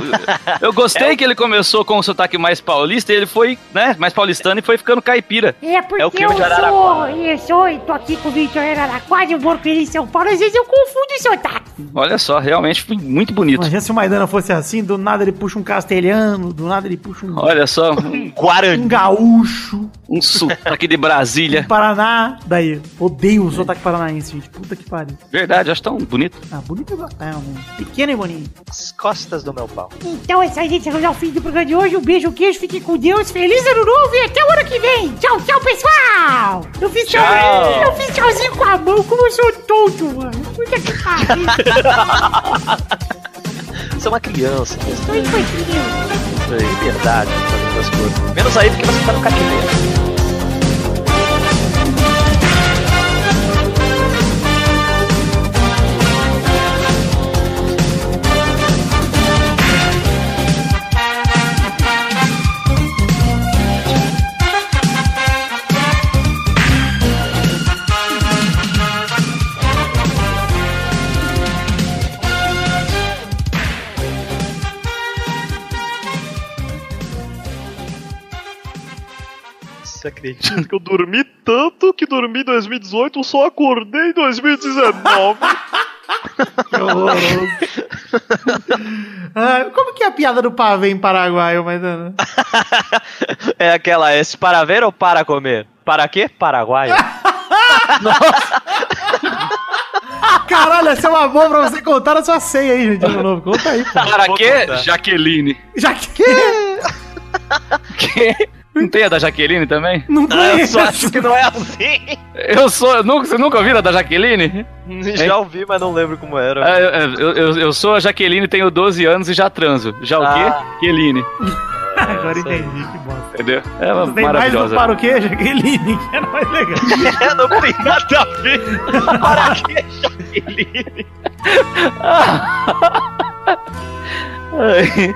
eu gostei que ele começou com o sotaque mais paulista, e ele foi, né, mais paulistano e foi ficando caipira. É porque É o eu sou, eu sou, eu tô aqui com o Victor Araraquara, eu moro com ele em São Paulo, às vezes eu confundo o sotaque. Olha só, realmente foi muito bonito. Imagina se o Maidana fosse assim, do nada ele puxa um castelhano, do nada ele puxa um, Olha só, um, um Guarani. gaúcho, um sotaque de Brasília. Paraná. Daí, odeio o sotaque paranaense, gente. Puta que pariu. Verdade, acho tão bonito. Ah, bonito é gostão, né? Pequeno e bonito. As costas do meu pau. Então é isso aí, gente, chegamos ao fim do programa de hoje, um beijo, um queijo, fiquem com Deus, feliz ano novo e até o ano que vem. Tchau, tchau, pessoal! Eu fiz Tchau. tchauzinho, eu fiz tchauzinho com a mão, como eu sou tonto, mano. Puta que pariu, Você é uma criança. sou infantil. Liberdade, fazendo as coisas. Menos aí porque você tá no cativeiro. Você acredita que eu dormi tanto que dormi em 2018, só acordei em 2019? Que horroroso. ah, como que é a piada do pavê em Paraguai, ô Maidana? é aquela, é se para ver ou para comer? Para quê? Paraguaio. Caralho, essa é uma boa pra você contar a sua ceia aí, gente, de novo. Conta aí, pô. Para quê? Jaqueline. Que Que? Não tem a da Jaqueline também? não Ah, eu só acho que não é assim. Eu sou. Nunca, você nunca ouviu a da Jaqueline? Já ouvi, mas não lembro como era. Ah, eu, eu, eu- eu sou a Jaqueline, tenho 12 anos e já transo. Já o Ah. quê? Jaqueline. Agora entendi, que bosta. Entendeu? É uma Tem mais maravilhosa. para o quê, Jaqueline? Que é mais legal. É, não tem nada a ver. Para quê, Jaqueline? Ai.